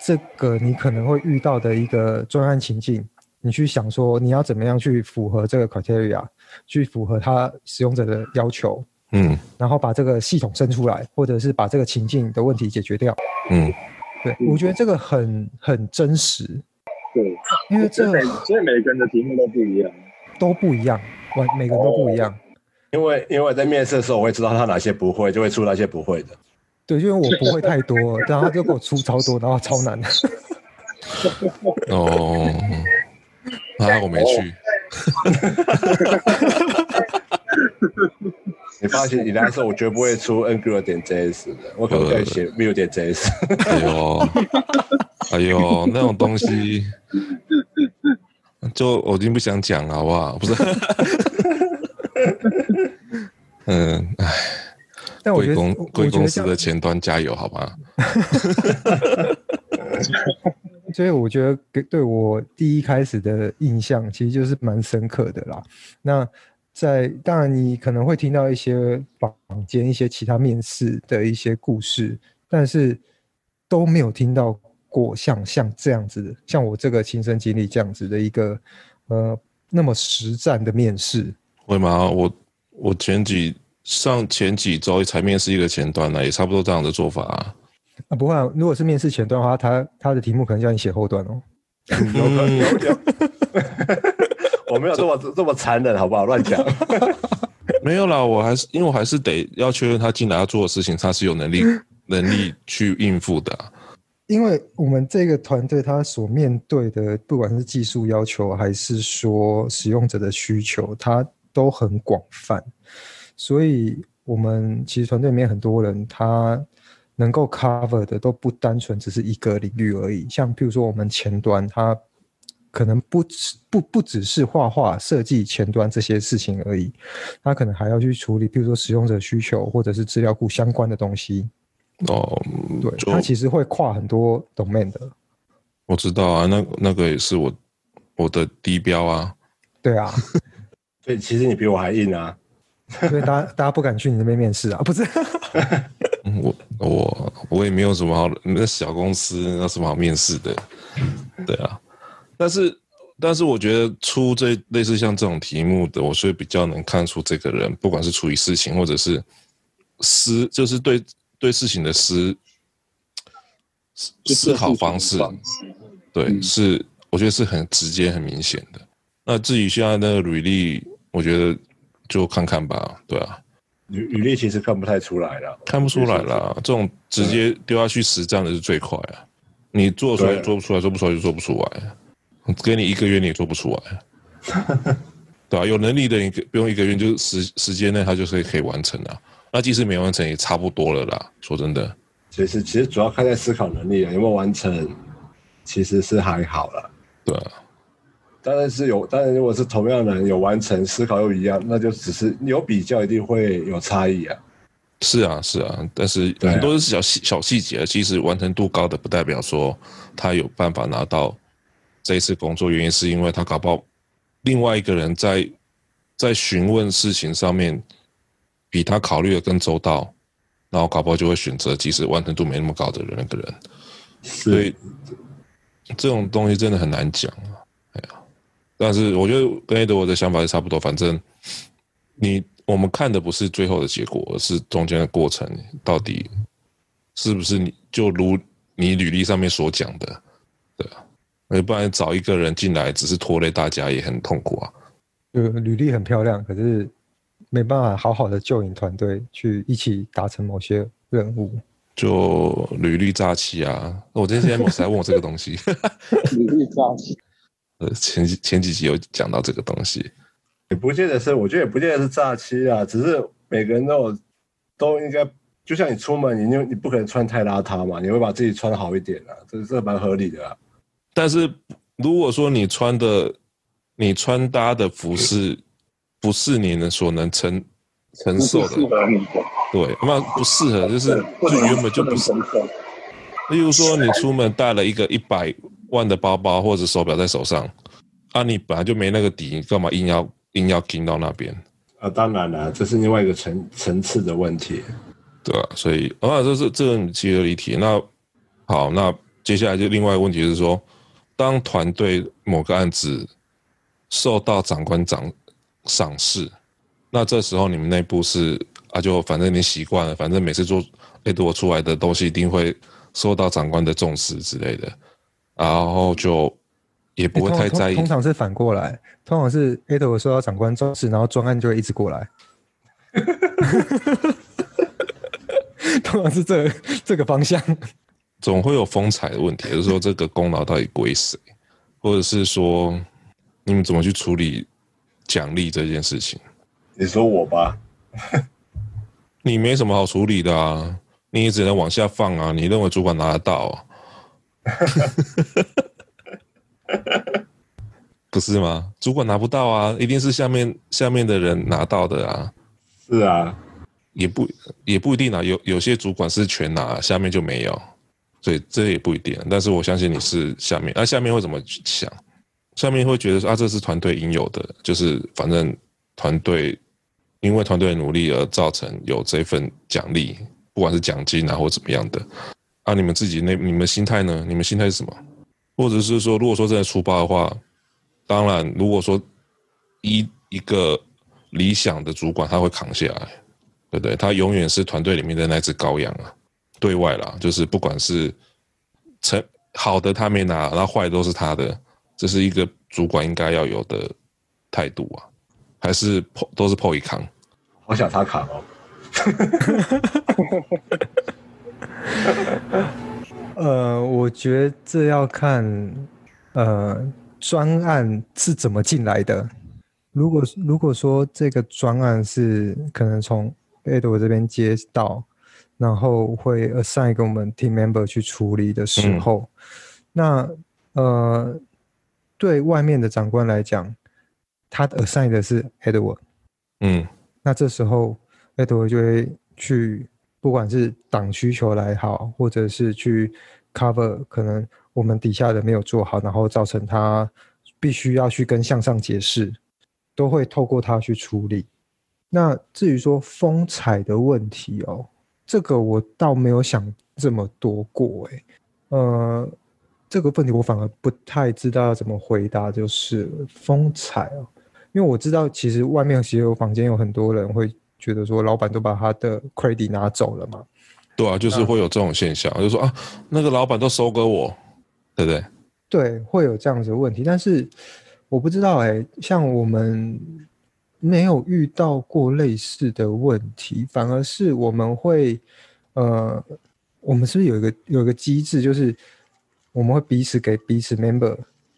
这个你可能会遇到的一个专案情境，你去想说你要怎么样去符合这个 criteria，去符合他使用者的要求，嗯，然后把这个系统生出来，或者是把这个情境的问题解决掉，嗯，对，我觉得这个很很真实，对，因为这每所以每个人的题目都不一样，都不一样，我每个人都不一样，因为因为在面试的时候我会知道他哪些不会，就会出那些不会的。对，因为我不会太多，然后他就给我出超多，然后超难。(laughs) 哦，(laughs) 啊，我没去。(laughs) 你放心 (laughs) 你来的时候，我绝不会出 Angular 点 JS 的，我可能会写 Vue 点 JS。哎呦，哎呦，那种东西，就我已经不想讲了，好不好？不是。(laughs) 嗯，哎。贵公贵公司的前端加油，好吗？(laughs) 所以我觉得给对我第一开始的印象，其实就是蛮深刻的啦。那在当然，你可能会听到一些坊间一些其他面试的一些故事，但是都没有听到过像像这样子的，像我这个亲身经历这样子的一个呃那么实战的面试。会吗？我我前几。上前几周才面试一个前端呢，也差不多这样的做法啊。啊，不会啊，如果是面试前端的话，他他的题目可能叫你写后端哦。(laughs) 有可能。(laughs) 我没有这么 (laughs) 这，么残忍，好不好？乱讲。(laughs) 没有啦，我还是因为我还是得要确认他进来要做的事情，他是有能力能力去应付的啊。因为我们这个团队他所面对的，不管是技术要求还是说使用者的需求，它都很广泛。所以，我们其实团队里面很多人，他能够 cover 的都不单纯只是一个领域而已。像譬如说，我们前端，他可能不只不不只是画画设计前端这些事情而已，他可能还要去处理，比如说使用者需求或者是资料库相关的东西。哦，对，他其实会跨很多 domain 的。我知道啊，那那个也是我我的低标啊。对啊，(laughs) 所以其实你比我还硬啊。(laughs) 所以大家大家不敢去你那边面试啊？(laughs) 不是，我我我也没有什么好，那小公司有什么好面试的？对啊，但是但是我觉得出这类似像这种题目的，我是比较能看出这个人，不管是处理事情，或者是思，就是对对事情的思思考方式，对，嗯、是我觉得是很直接、很明显的。那至于现在那个履历，我觉得。就看看吧，对啊，履履历其实看不太出来了，看不出来了。这种直接丢下去实战的是最快啊！你做出来做不出来，做不出来就做不出来。给你一个月你也做不出来，(laughs) 对啊，有能力的你不用一个月，就时时间内他就可以可以完成了。那即使没完成也差不多了啦。说真的，其实其实主要看在思考能力啊，有没有完成，其实是还好了。对啊。当然是有，当然如果是同样的人有完成，思考又一样，那就只是有比较，一定会有差异啊。是啊，是啊，但是很多是小细小细节，其实完成度高的不代表说他有办法拿到这一次工作，原因是因为他搞不好另外一个人在在询问事情上面比他考虑的更周到，然后搞不好就会选择即使完成度没那么高的人那个人。所以这种东西真的很难讲啊。但是我觉得跟 Edward 的想法是差不多，反正你我们看的不是最后的结果，而是中间的过程，到底是不是你就如你履历上面所讲的，对啊，要不然找一个人进来只是拖累大家也很痛苦啊。就履历很漂亮，可是没办法好好的救引团队去一起达成某些任务。就履历诈欺啊！我今天某次还问我这个东西，(laughs) 履历诈欺。呃，前几前几集有讲到这个东西，也不见得是，我觉得也不见得是诈欺啊，只是每个人都有都应该，就像你出门，你就你不可能穿太邋遢嘛，你会把自己穿好一点啊，这这蛮合理的啊。但是如果说你穿的你穿搭的服饰不是你能所能承承受的，对，那不适合，就是就原本就不适合。例如说，你出门带了一个一百万的包包或者手表在手上，啊，你本来就没那个底，你干嘛硬要硬要盯到那边？啊，当然了，这是另外一个层层次的问题，对吧、啊？所以啊，这是这个你其实离题。那好，那接下来就另外一个问题是说，当团队某个案子受到长官长赏识，那这时候你们内部是？啊，就反正你习惯了，反正每次做 Edward 出来的东西一定会受到长官的重视之类的，然后就也不会太在意。欸、通，通，通常是反过来，通常是 Edward 受到长官重视，然后专案就会一直过来。(laughs) 通常是这这个方向。总会有风采的问题，就是说这个功劳到底归谁，或者是说你们怎么去处理奖励这件事情？你说我吧。你没什么好处理的啊，你也只能往下放啊。你认为主管拿得到啊？(laughs) 不是吗？主管拿不到啊，一定是下面下面的人拿到的啊。是啊，也不也不一定啊。有有些主管是全拿，下面就没有，所以这也不一定。但是我相信你是下面，那、啊、下面会怎么想？下面会觉得说啊，这是团队应有的，就是反正团队。因为团队努力而造成有这份奖励，不管是奖金啊或怎么样的，啊，你们自己那你们心态呢？你们心态是什么？或者是说，如果说真的出包的话，当然，如果说一一个理想的主管他会扛下来，对不对？他永远是团队里面的那只羔羊啊。对外啦，就是不管是成好的他没拿，然后坏的都是他的，这是一个主管应该要有的态度啊。还是破都是破一扛，好想他扛哦。(laughs) 呃，我觉得这要看呃专案是怎么进来的。如果如果说这个专案是可能从 Edward 这边接到，然后会 assign 给我们 team member 去处理的时候，嗯、那呃对外面的长官来讲。他 assign 的是 Edward，嗯，那这时候 Edward 就会去，不管是挡需求来好，或者是去 cover 可能我们底下的没有做好，然后造成他必须要去跟向上解释，都会透过他去处理。那至于说风采的问题哦，这个我倒没有想这么多过诶，呃，这个问题我反而不太知道要怎么回答，就是风采哦。因为我知道，其实外面其实有房间有很多人会觉得说，老板都把他的 credit 拿走了嘛。对啊，就是会有这种现象，就是说啊，那个老板都收割我，对不对？对，会有这样子的问题。但是我不知道哎、欸，像我们没有遇到过类似的问题，反而是我们会呃，我们是不是有一个有一个机制，就是我们会彼此给彼此 member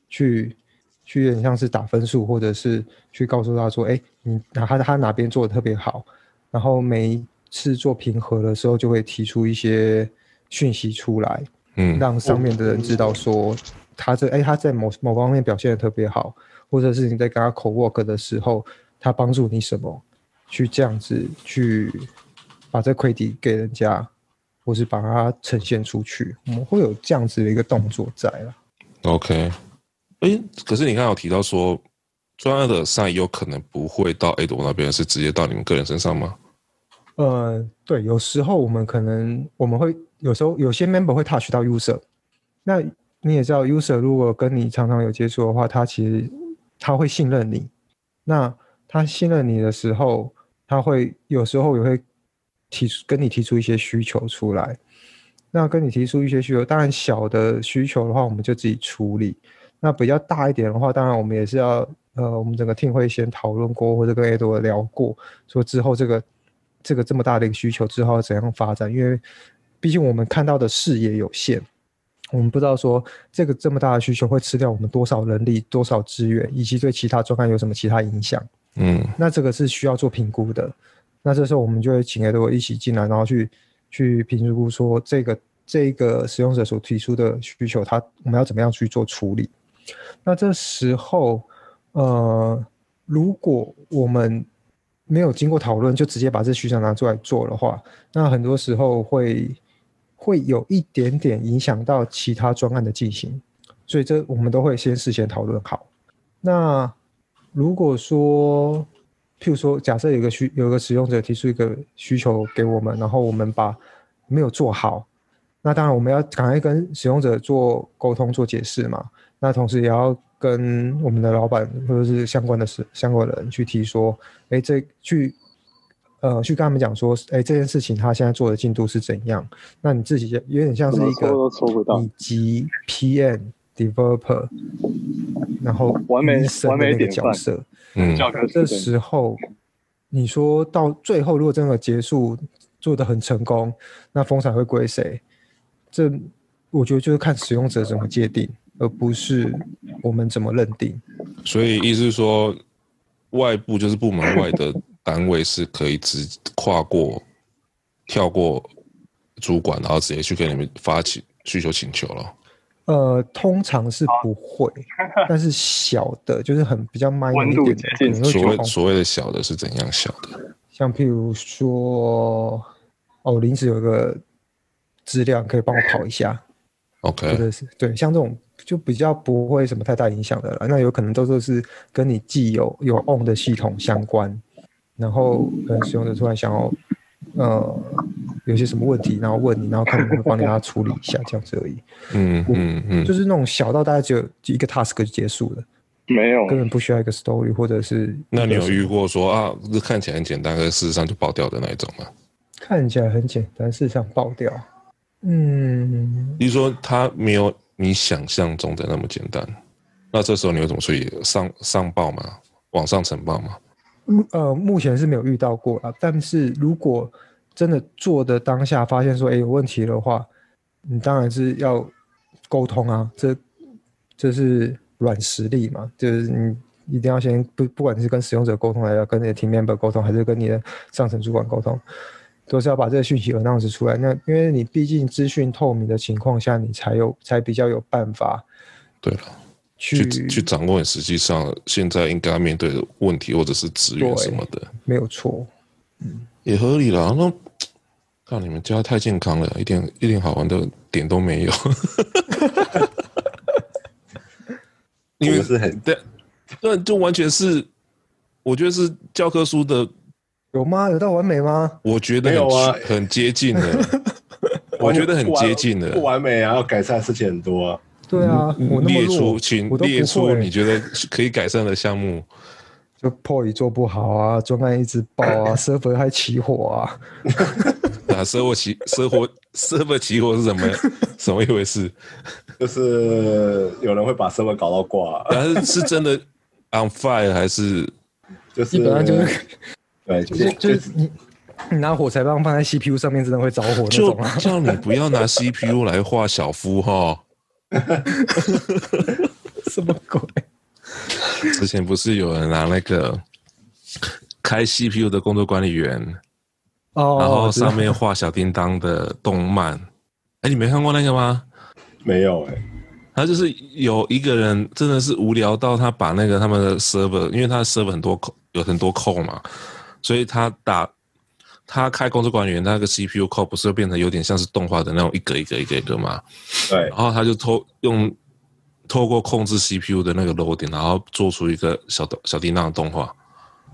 去。去有点像是打分数，或者是去告诉他说：“哎，你哪他他哪边做的特别好。”然后每一次做平和的时候，就会提出一些讯息出来，嗯，让上面的人知道说他这哎他在某某方面表现的特别好，或者是你在跟他 co-work 的时候，他帮助你什么，去这样子去把这 credit 给人家，或是把它呈现出去，我们会有这样子的一个动作在了。OK。哎，可是你刚刚有提到说，专案的 assign 有可能不会到 Edward 那边，是直接到你们个人身上吗？呃，对，有时候我们可能我们会有时候有些 member 会 touch 到 user，那你也知道，user 如果跟你常常有接触的话，他其实他会信任你。那他信任你的时候，他会有时候也会提出跟你提出一些需求出来。那跟你提出一些需求，当然小的需求的话，我们就自己处理。那比较大一点的话，当然我们也是要，呃，我们整个 team 会先讨论过，或者跟 Edward 聊过，说之后这个这个这么大的一个需求之后要怎样发展，因为毕竟我们看到的视野有限，我们不知道说这个这么大的需求会吃掉我们多少人力、多少资源，以及对其他专案有什么其他影响。嗯，那这个是需要做评估的。那这时候我们就会请 Edward 一起进来，然后去去评估说这个这个使用者所提出的需求，他我们要怎么样去做处理。那这时候，呃，如果我们没有经过讨论就直接把这需求拿出来做的话，那很多时候会会有一点点影响到其他专案的进行，所以这我们都会先事先讨论好。那如果说，譬如说，假设有个需有个使用者提出一个需求给我们，然后我们把没有做好，那当然我们要赶快跟使用者做沟通、做解释嘛。那同时也要跟我们的老板或者是相关的事相关的人去提说，哎，这去呃去跟他们讲说，哎，这件事情他现在做的进度是怎样？那你自己有点像是一个以及 PM developer，然后完美完美的角色，嗯，这时候你说到最后，如果真的结束做的很成功，那风采会归谁？这我觉得就是看使用者怎么界定。而不是我们怎么认定，所以意思是说，外部就是部门外的单位是可以直跨过、跳过主管，然后直接去给你们发起需求请求了。呃，通常是不会，但是小的，就是很比较 (laughs) 慢一点的。所谓所谓的小的是怎样小的？像譬如说，哦，临时有一个资料，可以帮我跑一下。(laughs) OK，或者，是，对，像这种。就比较不会什么太大影响的了，那有可能都是是跟你既有有 on 的系统相关，然后可能使用者突然想要，呃，有些什么问题，然后问你，然后看能不能帮你他处理一下这样子而已。嗯嗯嗯，就是那种小到大概只有一个 task 就结束了，没有，根本不需要一个 story 或者是。那你有遇过说啊，这看起来很简单，可是事实上就爆掉的那一种吗？看起来很简单，事实上爆掉。嗯，比如说它没有。你想象中的那么简单，那这时候你会怎么处理？上上报吗？往上呈报吗？呃，目前是没有遇到过啊。但是如果真的做的当下发现说，哎，有问题的话，你当然是要沟通啊。这这是软实力嘛，就是你一定要先不，不管是跟使用者沟通，还是要跟你的 team member 沟通，还是跟你的上层主管沟通。都是要把这个讯息 announce 出来，那因为你毕竟资讯透明的情况下，你才有才比较有办法。对了，去去掌握你实际上现在应该面对的问题或者是资源什么的，没有错，嗯，也合理了。那看你们家太健康了，一点一点好玩的点都没有。(laughs) 因为是很对，对，就完全是，我觉得是教科书的。有吗？有到完美吗？我觉得有啊，很接近的。(laughs) 我觉得很接近的，不完美啊，要改善的事情很多啊。对啊，我列出，请列出你觉得可以改善的项目。就 POI 做不好啊，专案一直爆啊，(laughs) server 还起火啊。(laughs) 啊，server 起，server server 起火是什么？什么一回事？(laughs) 就是有人会把 server 搞到挂。但是是真的 on fire 还是？就是基本上就是。对，就是就是你，你拿火柴棒放在 CPU 上面，真的会着火那种啊！叫你不要拿 CPU 来画小夫哈。(laughs) 什么鬼？之前不是有人拿那个开 CPU 的工作管理员哦，然后上面画小叮当的动漫。哎，你没看过那个吗？没有哎、欸。他就是有一个人真的是无聊到他把那个他们的 server，因为他的 server 很多扣，有很多扣嘛。所以他打他开工作管理员，那个 CPU core 不是会变成有点像是动画的那种一格一格一格一格嘛？对。然后他就透用透过控制 CPU 的那个 loading，然后做出一个小的小叮当的动画。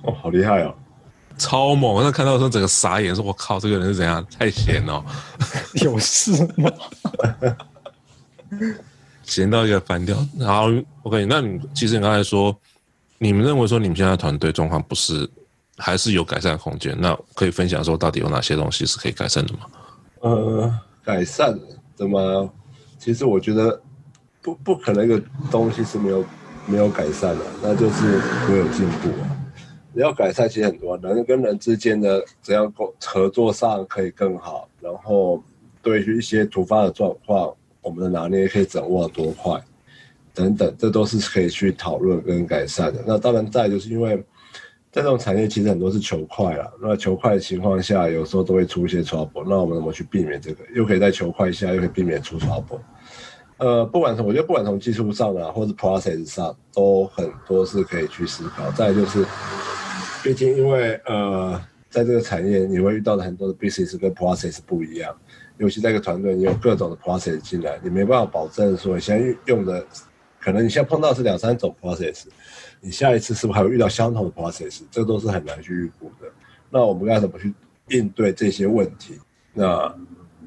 哦，好厉害哦！超猛！我那看到的时候整个傻眼，说：“我靠，这个人是怎样？太闲了。”有事吗？(laughs) 闲到一个翻掉。然后 OK，那你其实你刚才说，你们认为说你们现在团队状况不是？还是有改善空间，那可以分享说到底有哪些东西是可以改善的吗？呃，改善怎么？其实我觉得不不可能一个东西是没有没有改善的，那就是没有进步啊。你。要改善其实很多，人跟人之间的怎样合作上可以更好，然后对于一些突发的状况，我们的拿捏可以掌握多快，等等，这都是可以去讨论跟改善的。那当然，再就是因为在这种产业，其实很多是求快了。那求快的情况下，有时候都会出一些 trouble。那我们怎么去避免这个？又可以在求快下，又可以避免出 trouble。呃，不管从我觉得不管从技术上啊，或者 process 上，都很多是可以去思考。再就是，毕竟因为呃，在这个产业，你会遇到的很多的 business 跟 process 不一样。尤其在一个团队，你有各种的 process 进来，你没办法保证说你现在用的，可能你现在碰到是两三种 process，你下一次是不是还会遇到相同的 process？这都是很难去预估的。那我们该怎么去应对这些问题？那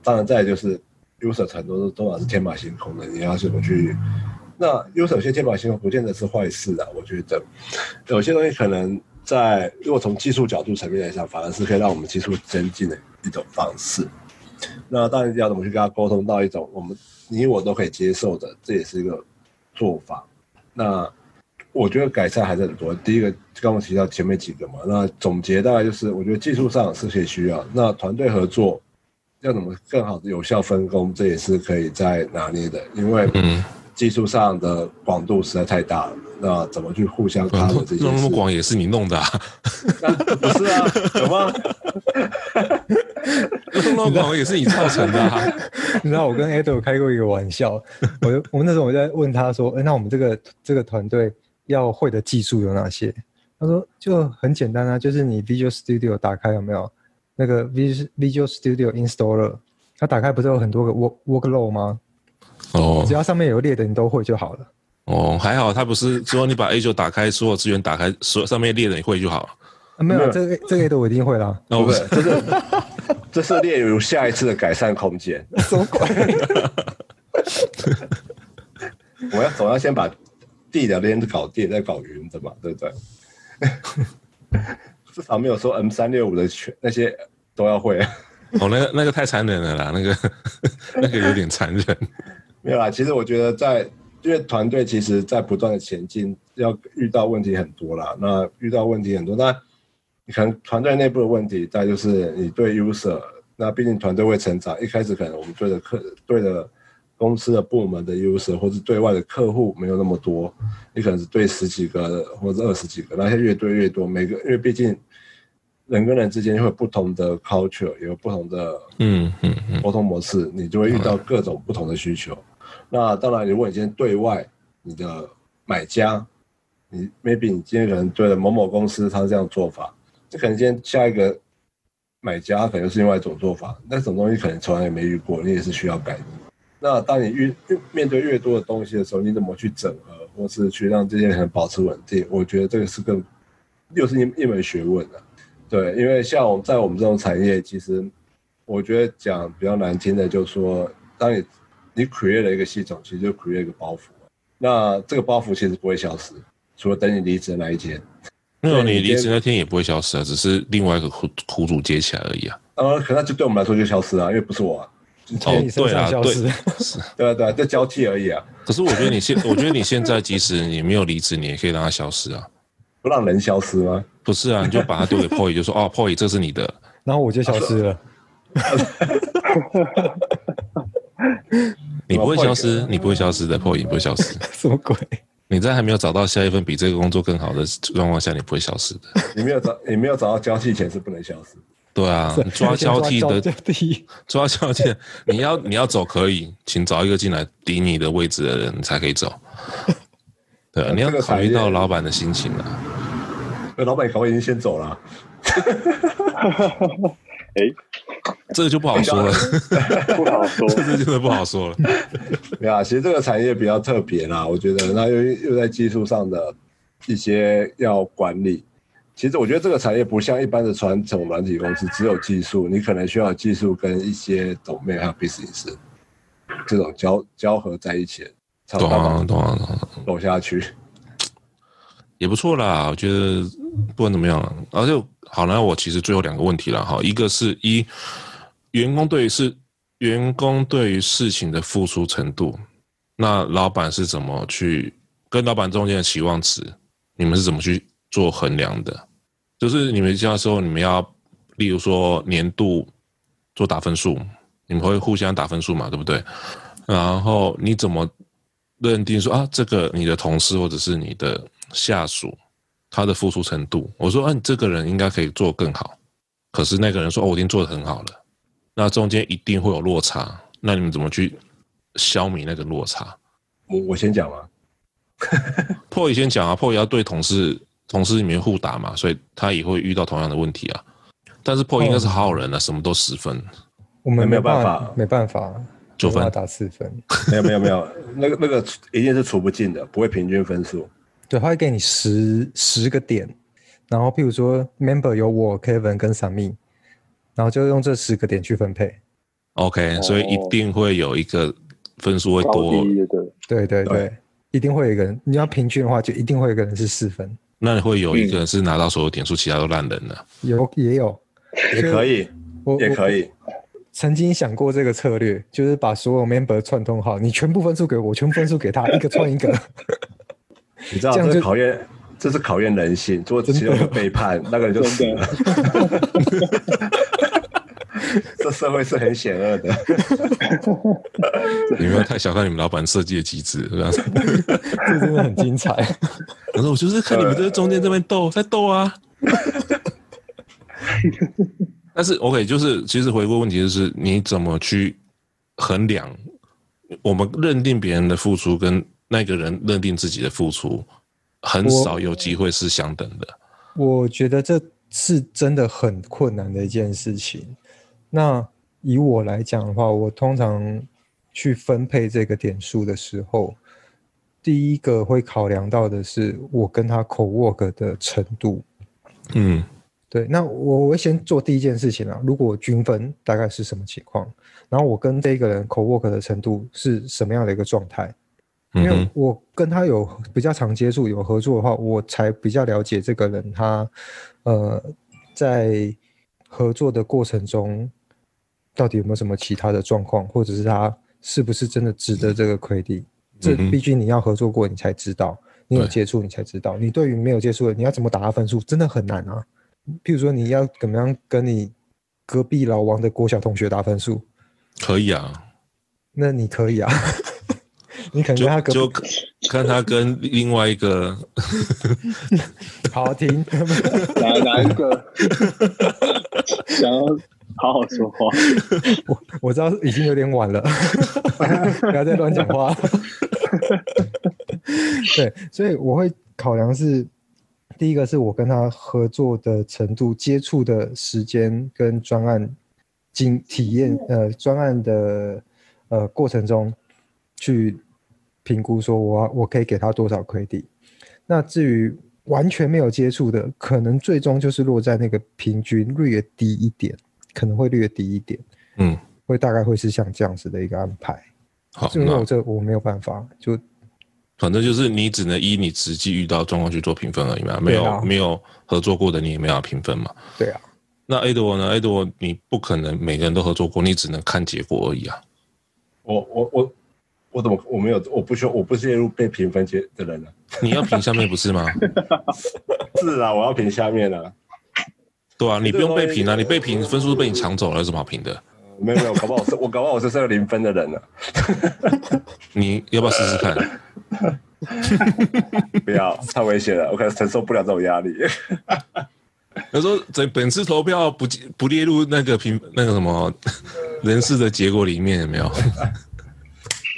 当然，再就是。user 很多都都是天马行空的，你要怎么去？那 user 有些天马行空不见得是坏事啊。我觉得有些东西可能在如果从技术角度层面来讲，反而是可以让我们技术增进的一种方式。那当然要怎么去跟他沟通到一种我们你我都可以接受的，这也是一个做法。那我觉得改善还是很多。第一个刚刚提到前面几个嘛，那总结大概就是我觉得技术上是可以需要，那团队合作。要怎么更好的有效分工，这也是可以再拿捏的，因为技术上的广度实在太大了。那怎么去互相看这些？弄那么广也是你弄的啊？不是啊，有吗？弄那么广也是你造成的啊？你知道我跟 Edo 开过一个玩笑，我就我那时候我在问他说：“哎，那我们这个这个团队要会的技术有哪些？”他说：“就很简单啊，就是你 Visual Studio 打开有没有？”那个 Visual Studio Installer，它打开不是有很多个 work workload 吗？哦，只要上面有列的你都会就好了。哦，还好，它不是说你把 A9 打开，所有资源打开，所上面列的你会就好了。啊、没有，这个这个我一定会啦。哦，不是，(laughs) 这是这是列入下一次的改善空间。(laughs) 什么鬼？(laughs) 我要总要先把地的连搞定，再搞云的嘛，对不对？(laughs) 至少没有说 M 三六五的全那些都要会哦，那个那个太残忍了啦，那个 (laughs) 那个有点残忍。没有啦，其实我觉得在因为团队其实在不断的前进，要遇到问题很多啦。那遇到问题很多，那你可能团队内部的问题，再就是你对 user，那毕竟团队会成长，一开始可能我们对着客对的公司的部门的 user 或是对外的客户没有那么多，你可能是对十几个或者二十几个，那些越对越多，每个因为毕竟。人跟人之间会有不同的 culture，也有不同的嗯嗯沟通模式，你就会遇到各种不同的需求。那当然，如果你今天对外，你的买家，你 maybe 你今天可能对了某某公司，他是这样做法，这可能今天下一个买家可能是另外一种做法，那种东西可能从来也没遇过，你也是需要改的。那当你越越面对越多的东西的时候，你怎么去整合，或是去让这些人保持稳定？我觉得这个是个又是一一门学问的。对，因为像我们在我们这种产业，其实我觉得讲比较难听的，就是说，当你你 create 了一个系统，其实就 create 一个包袱。那这个包袱其实不会消失，除了等你离职的那一天。没有，你离职那天也不会消失啊，只是另外一个苦苦主接起来而已啊。呃，可那就对我们来说就消失啊，因为不是我啊。哦，对啊，对，是，(laughs) 对啊，对啊，就交替而已啊。可是我觉得你现，(laughs) 我觉得你现在即使你没有离职，你也可以让它消失啊。不让人消失吗？不是啊，你就把它丢给 Poi，就说哦，Poi，这是你的，然后我就消失了。(laughs) 你不会消失，你不会消失的，Poi 不会消失。什么鬼？你在还没有找到下一份比这个工作更好的状况下，你不会消失的。你没有找，你没有找到交替前是不能消失。对啊，(laughs) 抓交替的，(laughs) 抓交替，你要你要走可以，请找一个进来顶你的位置的人才可以走。对、啊，(laughs) 你要考虑到老板的心情啊。那老板可能已经先走了。哎，这个就不好说了，不好说，这个真的不好说了。对啊，其实这个产业比较特别啦，我觉得，那又又在技术上的一些要管理。其实我觉得这个产业不像一般的传统软体公司，只有技术，你可能需要技术跟一些 domain 还有 business 这种交交合在一起。懂啊，懂啊，懂啊，走下去也不错啦。我觉得不管怎么样，而且好，那我其实最后两个问题了哈。一个是一员工对于事员工对于事情的付出程度，那老板是怎么去跟老板中间的期望值，你们是怎么去做衡量的？就是你们交的时候，你们要例如说年度做打分数，你们会互相打分数嘛，对不对？然后你怎么认定说啊，这个你的同事或者是你的下属他的付出程度？我说，啊，你这个人应该可以做更好，可是那个人说，哦，我已经做得很好了，那中间一定会有落差，那你们怎么去消弭那个落差？我我先讲嘛，(laughs) 破也先讲啊，破也要对同事同事里面互打嘛，所以他也会遇到同样的问题啊。但是破应该是好人啊，哦、什么都十分，我们没有办法，没办法。九分打四分，没有没有没有，(laughs) 那个那个一定是除不尽的，不会平均分数。对，他会给你十十个点，然后譬如说 member 有我 Kevin 跟 Sammy，然后就用这十个点去分配。OK，、哦、所以一定会有一个分数会多。对对对，对一定会有一个人，你要平均的话，就一定会有一个人是四分。那你会有一个人是拿到所有点数，嗯、其他都烂人了。有也有，也可以，也可以。曾经想过这个策略，就是把所有 member 串通好，你全部分数给我，全部分数给他，一个串一个。(laughs) 你知道这，这是考验，这是考验人性。如果其中有背叛，(laughs) 那个人就死了。(laughs) 这社会是很险恶的。(laughs) 你们太小看你们老板设计的机制，这样子。(laughs) 这真的很精彩。我说，我就是看你们这中间这边斗，在斗啊。但是，OK，就是其实回归问题就是你怎么去衡量我们认定别人的付出跟那个人认定自己的付出，很少有机会是相等的。我，我觉得这是真的很困难的一件事情。那以我来讲的话，我通常去分配这个点数的时候，第一个会考量到的是我跟他 co-work 的程度。嗯。对，那我我会先做第一件事情啊。如果均分大概是什么情况，然后我跟这个人 co-work 的程度是什么样的一个状态？因为我跟他有比较常接触、有合作的话，我才比较了解这个人他呃在合作的过程中到底有没有什么其他的状况，或者是他是不是真的值得这个 credit？这毕竟你要合作过，你才知道，你有接触你才知道。你对于没有接触的，你要怎么打他分数，真的很难啊。譬如说，你要怎么样跟你隔壁老王的国小同学打分数？可以啊，(laughs) 那你可以啊，(laughs) 你可能跟他隔壁就，就看他跟另外一个，(laughs) 好好听，哪哪一个想要好好说话？(laughs) 我我知道已经有点晚了，(laughs) 不要再乱讲话。(laughs) 对，所以我会考量是。第一个是我跟他合作的程度、接触的时间跟专案经体验，呃，专案的呃过程中去评估，说我我可以给他多少 credit。那至于完全没有接触的，可能最终就是落在那个平均略低一点，可能会略低一点，嗯，会大概会是像这样子的一个安排。好，因为我这我没有办法就。反正就是你只能依你实际遇到状况去做评分而已嘛，没有、啊、没有合作过的你也没有评分嘛。对啊。那 Edward 呢？Edward 你不可能每个人都合作过，你只能看结果而已啊。我我我我怎么我没有我不需要我不介入被评分阶的人呢？你要评下面不是吗？(laughs) 是啊，我要评下面啊。对啊，你不用被评啊，你被评分数被你抢走了，有什么好评的？(laughs) 没有没有，搞不好是我搞不好我是这个零分的人呢。(laughs) (laughs) 你要不要试试看？不要，太危险了，我可能承受不了这种压力。他说：“这本次投票不不列入那个评那个什么人事的结果里面，有没有？”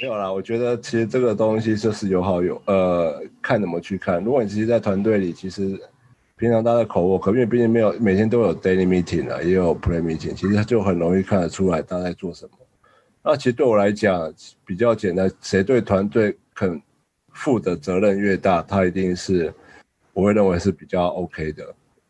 没有啦，我觉得其实这个东西就是有好有呃，看怎么去看。如果你其实，在团队里，其实平常大家口 work，因为毕竟没有每天都有 daily meeting 啊，也有 play meeting，其实他就很容易看得出来大家在做什么。那其实对我来讲比较简单，谁对团队肯。负的责任越大，他一定是我会认为是比较 OK 的。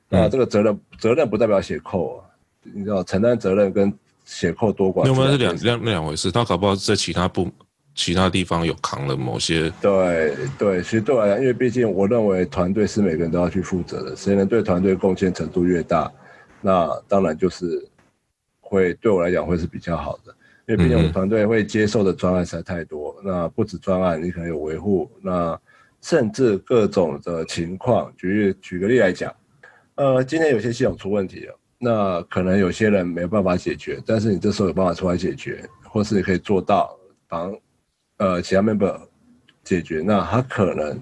那这个责任责任不代表写扣啊，你知道承担责任跟写扣多寡，有没有是两两两回事？他搞不好在其他部其他地方有扛了某些。对对，其实对我来讲，因为毕竟我认为团队是每个人都要去负责的，谁能对团队贡献程度越大，那当然就是会对我来讲会是比较好的。因为毕竟我们团队会接受的专案实在太多，嗯、那不止专案，你可能有维护，那甚至各种的情况。举举个例来讲，呃，今天有些系统出问题了，那可能有些人没有办法解决，但是你这时候有办法出来解决，或是你可以做到帮呃其他 member 解决，那他可能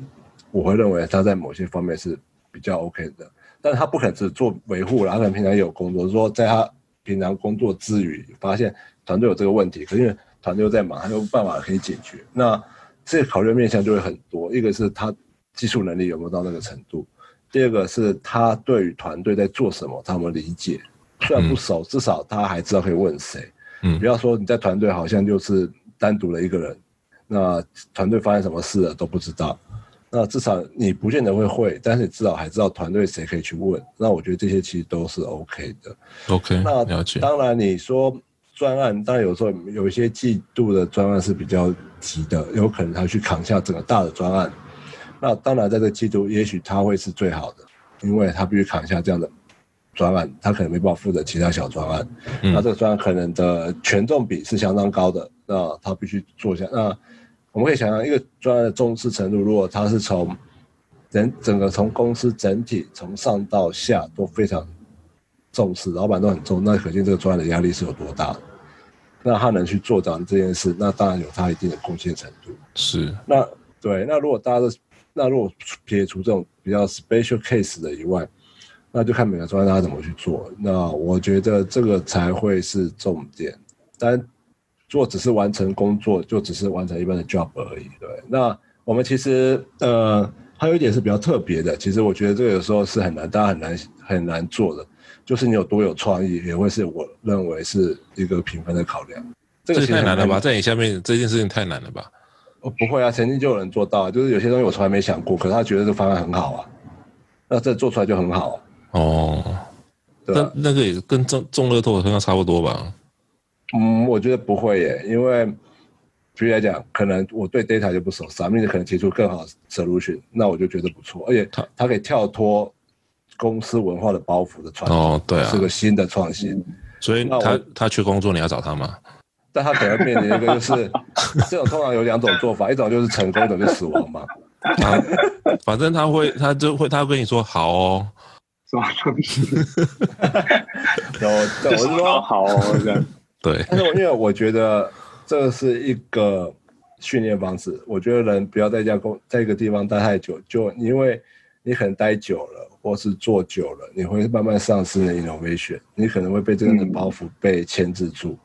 我会认为他在某些方面是比较 OK 的，但是他不可能只做维护，然后他可能平常也有工作，说在他平常工作之余发现团队有这个问题，可是因为团队又在忙，他有办法可以解决，那这考虑的面向就会很多，一个是他技术能力有没有到那个程度。第二个是他对于团队在做什么，他有理解，虽然不熟，至少他还知道可以问谁。嗯，不要说你在团队好像就是单独的一个人，那团队发生什么事了都不知道。那至少你不见得会会，但是你至少还知道团队谁可以去问。那我觉得这些其实都是 OK 的。OK，那了解当然你说专案，当然有时候有一些季度的专案是比较急的，有可能他去扛下整个大的专案。那当然，在这个季度，也许他会是最好的，因为他必须扛下这样的专案，他可能没办法负责其他小专案。嗯、那这个专案可能的权重比是相当高的，那他必须做下。那我们可以想象，一个专案的重视程度，如果他是从整整个从公司整体从上到下都非常重视，老板都很重，那可见这个专案的压力是有多大。那他能去做到这件事，那当然有他一定的贡献程度。是。那对，那如果大家都那如果撇除这种比较 special case 的以外，那就看每个专家怎么去做。那我觉得这个才会是重点。但做只是完成工作，就只是完成一般的 job 而已。对。那我们其实呃还有一点是比较特别的，其实我觉得这个有时候是很难，大家很难很难做的，就是你有多有创意，也会是我认为是一个评分的考量。这个太难了吧？在你下面这件事情太难了吧？哦，不会啊，曾经就有人做到，就是有些东西我从来没想过，可是他觉得这个方案很好啊，那这做出来就很好啊。哦，那对那个也是跟中中乐透好像差不多吧？嗯，我觉得不会耶，因为举例来讲，可能我对 data 就不熟，傻妹可能提出更好的 solution，那我就觉得不错，而且他他可以跳脱公司文化的包袱的创新，哦，对啊，是个新的创新，嗯、所以他他去工作，你要找他吗？但他可能面临一个就是，这种通常有两种做法，一种就是成功，一种就是死亡嘛。啊，反正他会，他就会，他会跟你说好哦，什么东西？(laughs) 有，我是说好哦，这样。对。但是我因为我觉得这是一个训练方式，我觉得人不要在家工，在一个地方待太久，就因为你可能待久了，或是坐久了，你会慢慢丧失那 innovation，你可能会被这个的包袱被牵制住。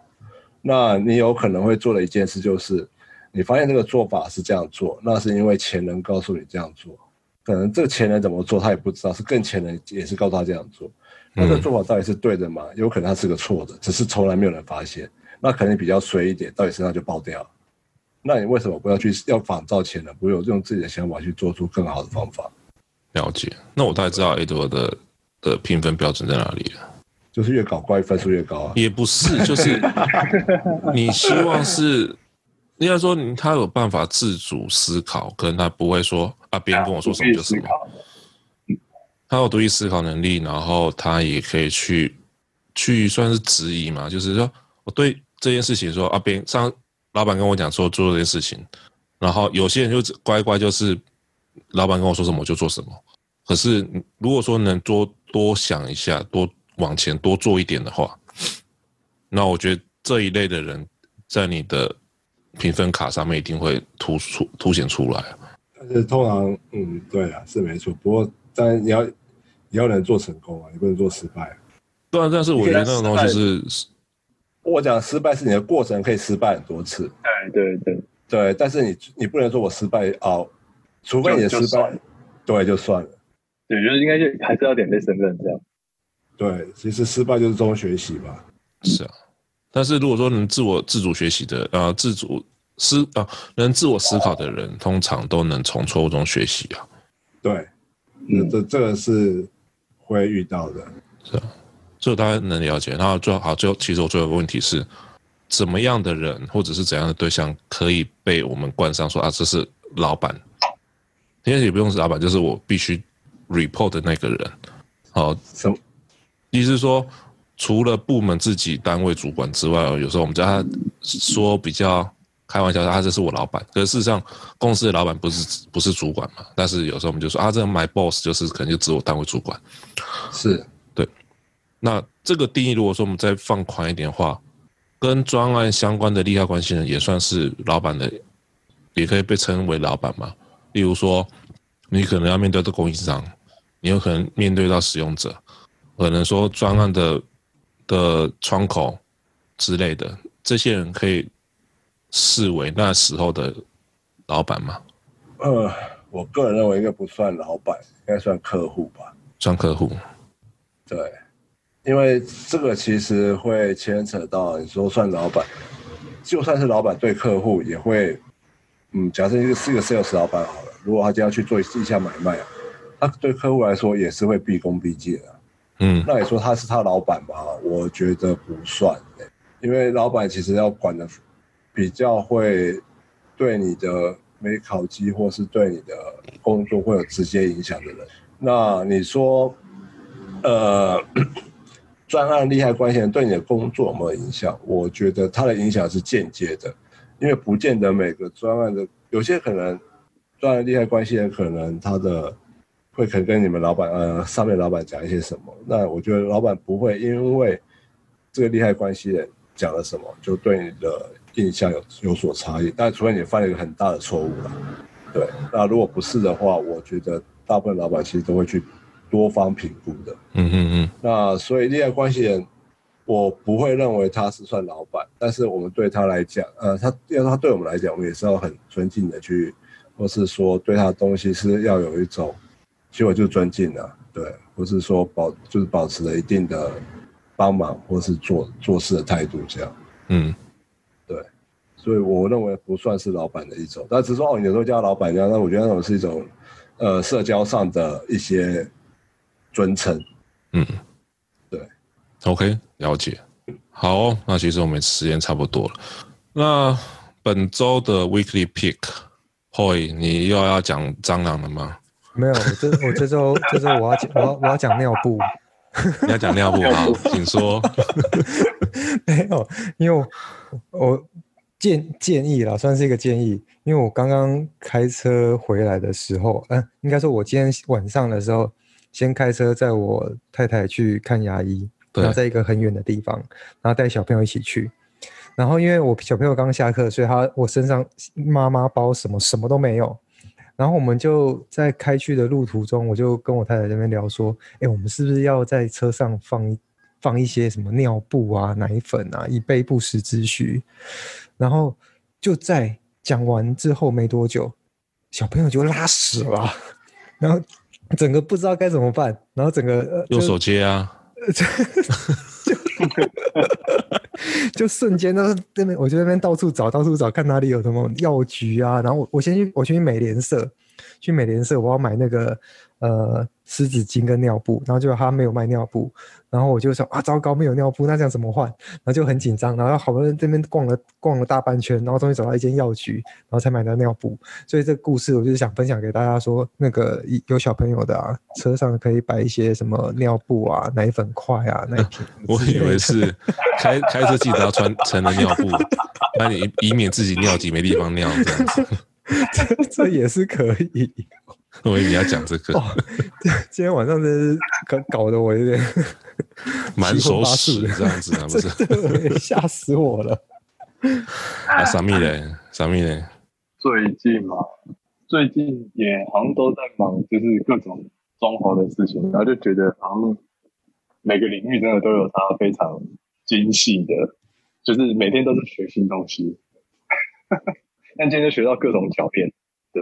那你有可能会做的一件事就是，你发现这个做法是这样做，那是因为前人告诉你这样做，可能这个前人怎么做他也不知道，是更前人也是告诉他这样做，那这个做法到底是对的吗？有可能他是个错的，只是从来没有人发现，那可能比较衰一点，到你身上就爆掉。那你为什么不要去要仿照前人，不用用自己的想法去做出更好的方法？了解。那我大概知道 Edward 的的评分标准在哪里了。就是越搞怪分数越高啊？也不是，就是你希望是，应该说他有办法自主思考，可能他不会说啊，别人跟我说什么就什么。他有独立思考能力，然后他也可以去去算是质疑嘛，就是说我对这件事情说啊，别上老板跟我讲说做这件事情，然后有些人就乖乖就是老板跟我说什么就做什么。可是如果说能多多想一下，多。往前多做一点的话，那我觉得这一类的人在你的评分卡上面一定会突出凸显出来。但是通常，嗯，对啊，是没错。不过，但你要你要能做成功啊，你不能做失败。对啊，但是我觉得那种东西是，我讲失败是你的过程可以失败很多次。对对对对，但是你你不能说我失败哦，除非你的失败，对，就算了。对，就是应该就还是要点对身份这样。对，其实失败就是中学习吧。是啊，但是如果说能自我自主学习的，呃，自主思啊，能自我思考的人，通常都能从错误中学习啊。对，嗯，这这个是会遇到的。是啊，这个大家能了解。然后最后好，最后其实我最后一个问题是，怎么样的人或者是怎样的对象可以被我们冠上说啊，这是老板？也不用是老板，就是我必须 report 的那个人。好，什么？意思是说，除了部门自己单位主管之外，有时候我们叫他说比较开玩笑，他这是我老板。可是事实上，公司的老板不是不是主管嘛？但是有时候我们就说啊，这个 my boss 就是可能就指我单位主管。是，对。那这个定义，如果说我们再放宽一点的话，跟专案相关的利害关系人也算是老板的，也可以被称为老板嘛。例如说，你可能要面对的供应商，你有可能面对到使用者，可能说专案的的窗口之类的，这些人可以视为那时候的老板吗？呃，我个人认为应该不算老板，应该算客户吧。算客户。对，因为这个其实会牵扯到你说算老板，就算是老板对客户也会，嗯，假设一个是一个 sales 老板好了，如果他今天要去做一下买卖，他对客户来说也是会毕恭毕敬的。嗯，那你说他是他老板吧？我觉得不算，因为老板其实要管的比较会对你的没考绩或是对你的工作会有直接影响的人。那你说，呃，专案利害关系人对你的工作有没有影响？我觉得他的影响是间接的，因为不见得每个专案的有些可能专案利害关系人可能他的。会可能跟你们老板呃上面老板讲一些什么？那我觉得老板不会因为这个利害关系人讲了什么，就对你的印象有有所差异。但除非你犯了一个很大的错误了，对。那如果不是的话，我觉得大部分老板其实都会去多方评估的。嗯嗯嗯。那所以利害关系人，我不会认为他是算老板，但是我们对他来讲，呃，他要他对我们来讲，我们也是要很尊敬的去，或是说对他的东西是要有一种。其实我就尊敬了，对，不是说保就是保持了一定的帮忙或是做做事的态度这样，嗯，对，所以我认为不算是老板的一种，但只是说哦，你有时候叫老板这样，那我觉得那种是一种呃社交上的一些尊称，嗯，对，OK，了解，好，那其实我们时间差不多了，那本周的 Weekly Pick，Hoy，你又要讲蟑螂了吗？没有，我这我这周这周我要讲我要我要讲尿布，(laughs) 你要讲尿布啊？请说。(laughs) 没有，因为我，我建建议啦，算是一个建议，因为我刚刚开车回来的时候，嗯、呃，应该说我今天晚上的时候，先开车载我太太去看牙医，然后在一个很远的地方，然后带小朋友一起去，然后因为我小朋友刚下课，所以他我身上妈妈包什么什么都没有。然后我们就在开去的路途中，我就跟我太太这边聊说：“哎，我们是不是要在车上放放一些什么尿布啊、奶粉啊，以备不时之需？”然后就在讲完之后没多久，小朋友就拉屎了，然后整个不知道该怎么办，然后整个用手接啊。(laughs) 就瞬间，那边我就那边到处找，到处找，看哪里有什么药局啊。然后我我先去，我去美联社，去美联社，我要买那个呃湿纸巾跟尿布。然后就他没有卖尿布，然后我就说啊，糟糕，没有尿布，那这样怎么换？然后就很紧张，然后好不容易这边逛了逛了大半圈，然后终于找到一间药局，然后才买到尿布。所以这个故事，我就是想分享给大家说，那个有小朋友的啊，车上可以摆一些什么尿布啊、奶粉块啊、奶瓶。(laughs) 我以为是开开车记得要穿成人尿布，那你以免自己尿急没地方尿这样子。(laughs) 这这也是可以。(laughs) 我以为你要讲这个。哦，今天晚上真是搞搞得我有点满手屎这样子啊，不是？吓死我了。(laughs) 啊，啥咪嘞？啥咪嘞？最近嘛，最近也好像都在忙，就是各种装潢的事情，然后就觉得好像每个领域真的都有它非常精细的，就是每天都是学新东西。(laughs) 但今天就学到各种鉸链的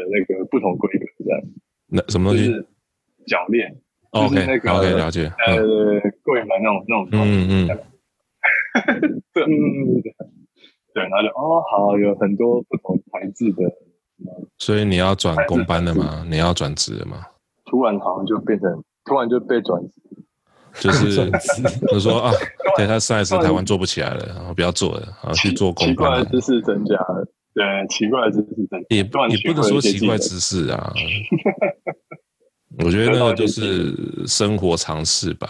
的那个不同规格这样。那什么东西？就是鉸链。OK，那个 OK，了解。呃，柜门那种那种。嗯 (laughs) 嗯。对，对，然后就哦，好，有很多不同材质的。所以你要转工班的吗？你要转职的吗？突然好像就变成，突然就被转职。就是，(laughs) (laughs) 就说啊，对他上一次台湾做不起来了，然后不要做了，然后去做工。奇怪的知识增加了，对，奇怪的知识。也也不能说奇怪知识啊。(laughs) 我觉得那个就是生活常识吧。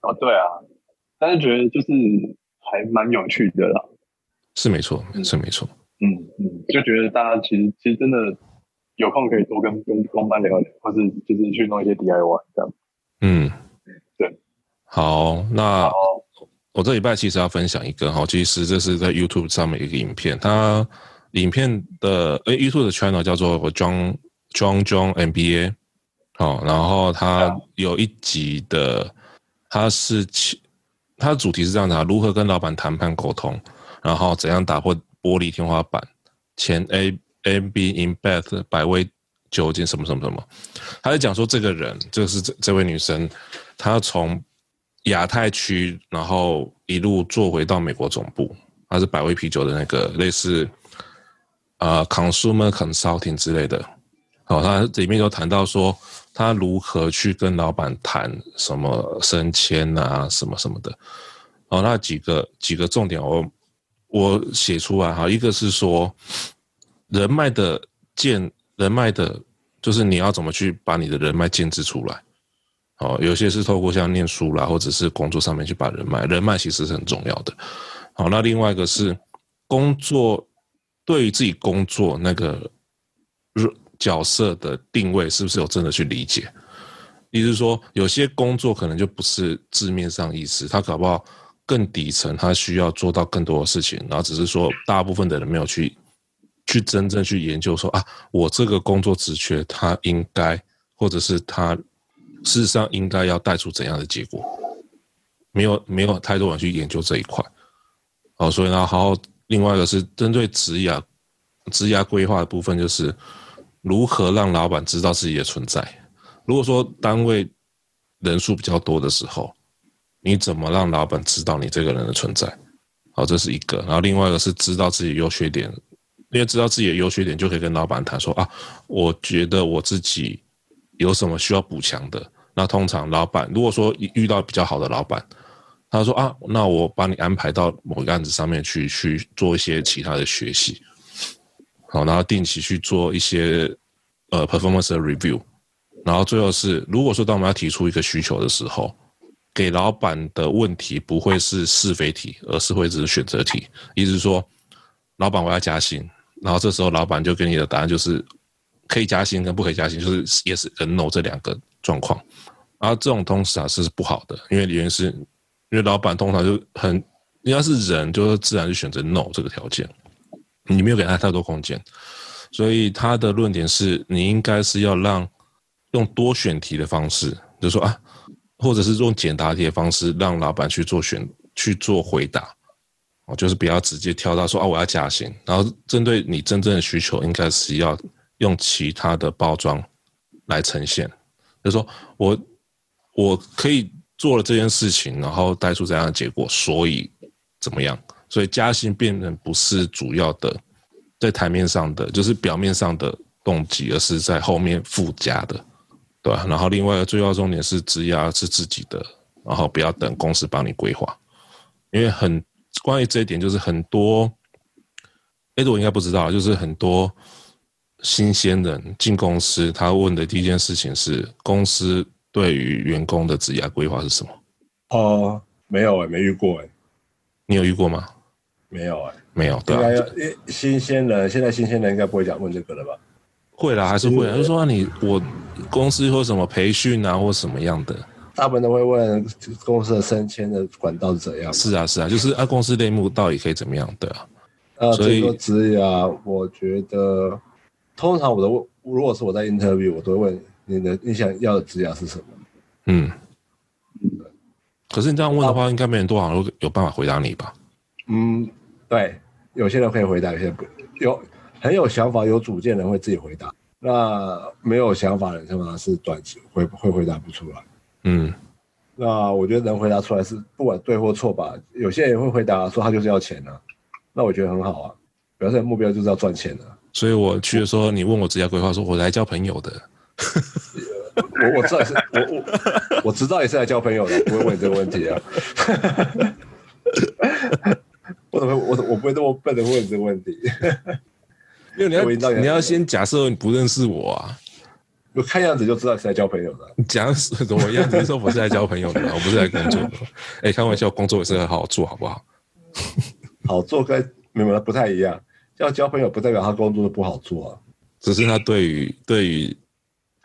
哦，对啊，但是觉得就是还蛮有趣的啦。是没错，是没错。嗯嗯，就觉得大家其实其实真的有空可以多跟跟工班聊聊，或是就是去弄一些 DIY 这样。嗯。对好，那我这礼拜其实要分享一个哈，其实这是在 YouTube 上面一个影片，它影片的诶 YouTube 的 channel 叫做 John John John MBA，好，然后它有一集的，它是它的主题是这样的啊，如何跟老板谈判沟通，然后怎样打破玻璃天花板，前 A M B in Beth 百威酒精什么什么什么，他在讲说这个人就是这这位女生，她从亚太区，然后一路做回到美国总部，他是百威啤酒的那个类似、呃、consumer consulting 之类的。好，他里面有谈到说他如何去跟老板谈什么升迁啊，什么什么的。哦，那几个几个重点我我写出来哈，一个是说人脉的建。人脉的，就是你要怎么去把你的人脉建置出来。哦，有些是透过像念书啦，或者是工作上面去把人脉，人脉其实是很重要的。好，那另外一个是工作，对于自己工作那个角色的定位，是不是有真的去理解？意思是说，有些工作可能就不是字面上意思，他搞不好更底层，他需要做到更多的事情，然后只是说大部分的人没有去。去真正去研究说啊，我这个工作职缺，他应该，或者是他事实上应该要带出怎样的结果？没有，没有太多人去研究这一块。哦，所以呢，好，另外一个是针对职涯、职涯规划的部分，就是如何让老板知道自己的存在。如果说单位人数比较多的时候，你怎么让老板知道你这个人的存在？好，这是一个。然后另外一个是知道自己优缺点。因为知道自己的优缺点，就可以跟老板谈说啊，我觉得我自己有什么需要补强的。那通常老板如果说遇到比较好的老板，他说啊，那我把你安排到某个案子上面去，去做一些其他的学习，好，然后定期去做一些呃 performance review，然后最后是如果说当我们要提出一个需求的时候，给老板的问题不会是是非题，而是会只是选择题，意思是说，老板我要加薪。然后这时候，老板就给你的答案就是可以加薪跟不可以加薪，就是 yes 跟 no 这两个状况。然后这种通常是不好的，因为原因是，因为老板通常就很，应该是人就是自然就选择 no 这个条件，你没有给他太多空间，所以他的论点是你应该是要让用多选题的方式，就是说啊，或者是用简答题的方式，让老板去做选去做回答。哦，就是不要直接跳到说啊，我要加薪，然后针对你真正的需求，应该是要用其他的包装来呈现。就是说我我可以做了这件事情，然后带出这样的结果，所以怎么样？所以加薪变成不是主要的在台面上的，就是表面上的动机，而是在后面附加的，对吧？然后另外一个最要重点是职涯是自己的，然后不要等公司帮你规划，因为很。关于这一点，就是很多，哎，我应该不知道，就是很多新鲜人进公司，他问的第一件事情是，公司对于员工的职业规划是什么？哦，没有哎，没遇过哎，你有遇过吗？没有哎，没有，对啊，新鲜人，现在新鲜人应该不会讲问这个了吧？会啦，还是会啊，就是说你我公司或什么培训啊，或什么样的。大部分都会问公司的升迁的管道是怎样？是啊，是啊，就是啊，公司内幕到底可以怎么样？对啊，呃，所以说职涯，我觉得通常我的问，如果是我在 interview，我都会问你的你想要的职涯是什么？嗯，可是你这样问的话，应该没人多少人有办法回答你吧？嗯，对，有些人可以回答，有些人不有很有想法、有主见的人会自己回答。那没有想法的人，通常是短期会会回答不出来。嗯，那我觉得能回答出来是不管对或错吧。有些人会回答说他就是要钱啊，那我觉得很好啊，表示目标就是要赚钱的。所以我去的时候，你问我职业规划，说我来交朋友的。我我知道是，我我我知道也是来交朋友的，不会问你这个问题啊。我怎么我我不会这么笨的问你这个问题？因为你要你要先假设你不认识我啊。我看样子就知道是来交朋友的。讲怎么样子说我是来交朋友的，我不是来工作的。哎、欸，开玩笑，工作也是很好做，好不好？(laughs) 好做跟没有不太一样。要交朋友不代表他工作不好做啊。只是他对于对于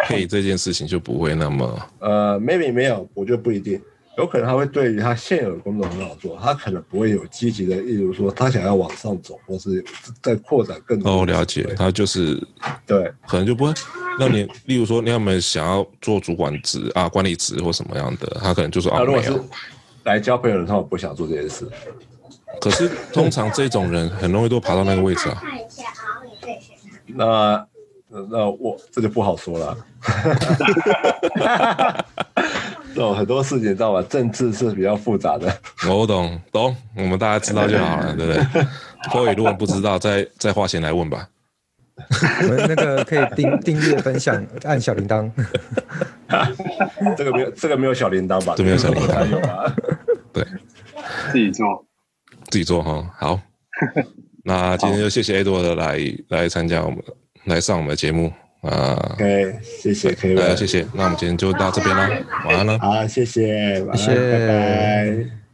配这件事情就不会那么……呃，maybe 没有，我觉得不一定。有可能他会对于他现有的工作很好做，他可能不会有积极的，例如说他想要往上走，或是再扩展更多。哦，了解，他就是对，可能就不会。那你例如说，你有没有想要做主管职啊、管理职或什么样的？他可能就说啊，没有。来交朋友的他不想做这件事。可是通常这种人很容易都爬到那个位置啊。那那我这就不好说了。哦，很多事情知道吧？政治是比较复杂的。我懂懂，我们大家知道就好了，对不对？或者如果不知道，再再花钱来问吧。我们那个可以订订阅、分享、按小铃铛。(laughs) 这个没有，这个没有小铃铛吧？这没有小铃铛。(laughs) 对，自己做，自己做哈。好，那今天就谢谢 Edward 来来参加我们来上我们的节目。啊，OK，谢谢，可以了，谢谢。那我们今天就到这边啦，晚安了。好，谢谢，谢谢，拜拜。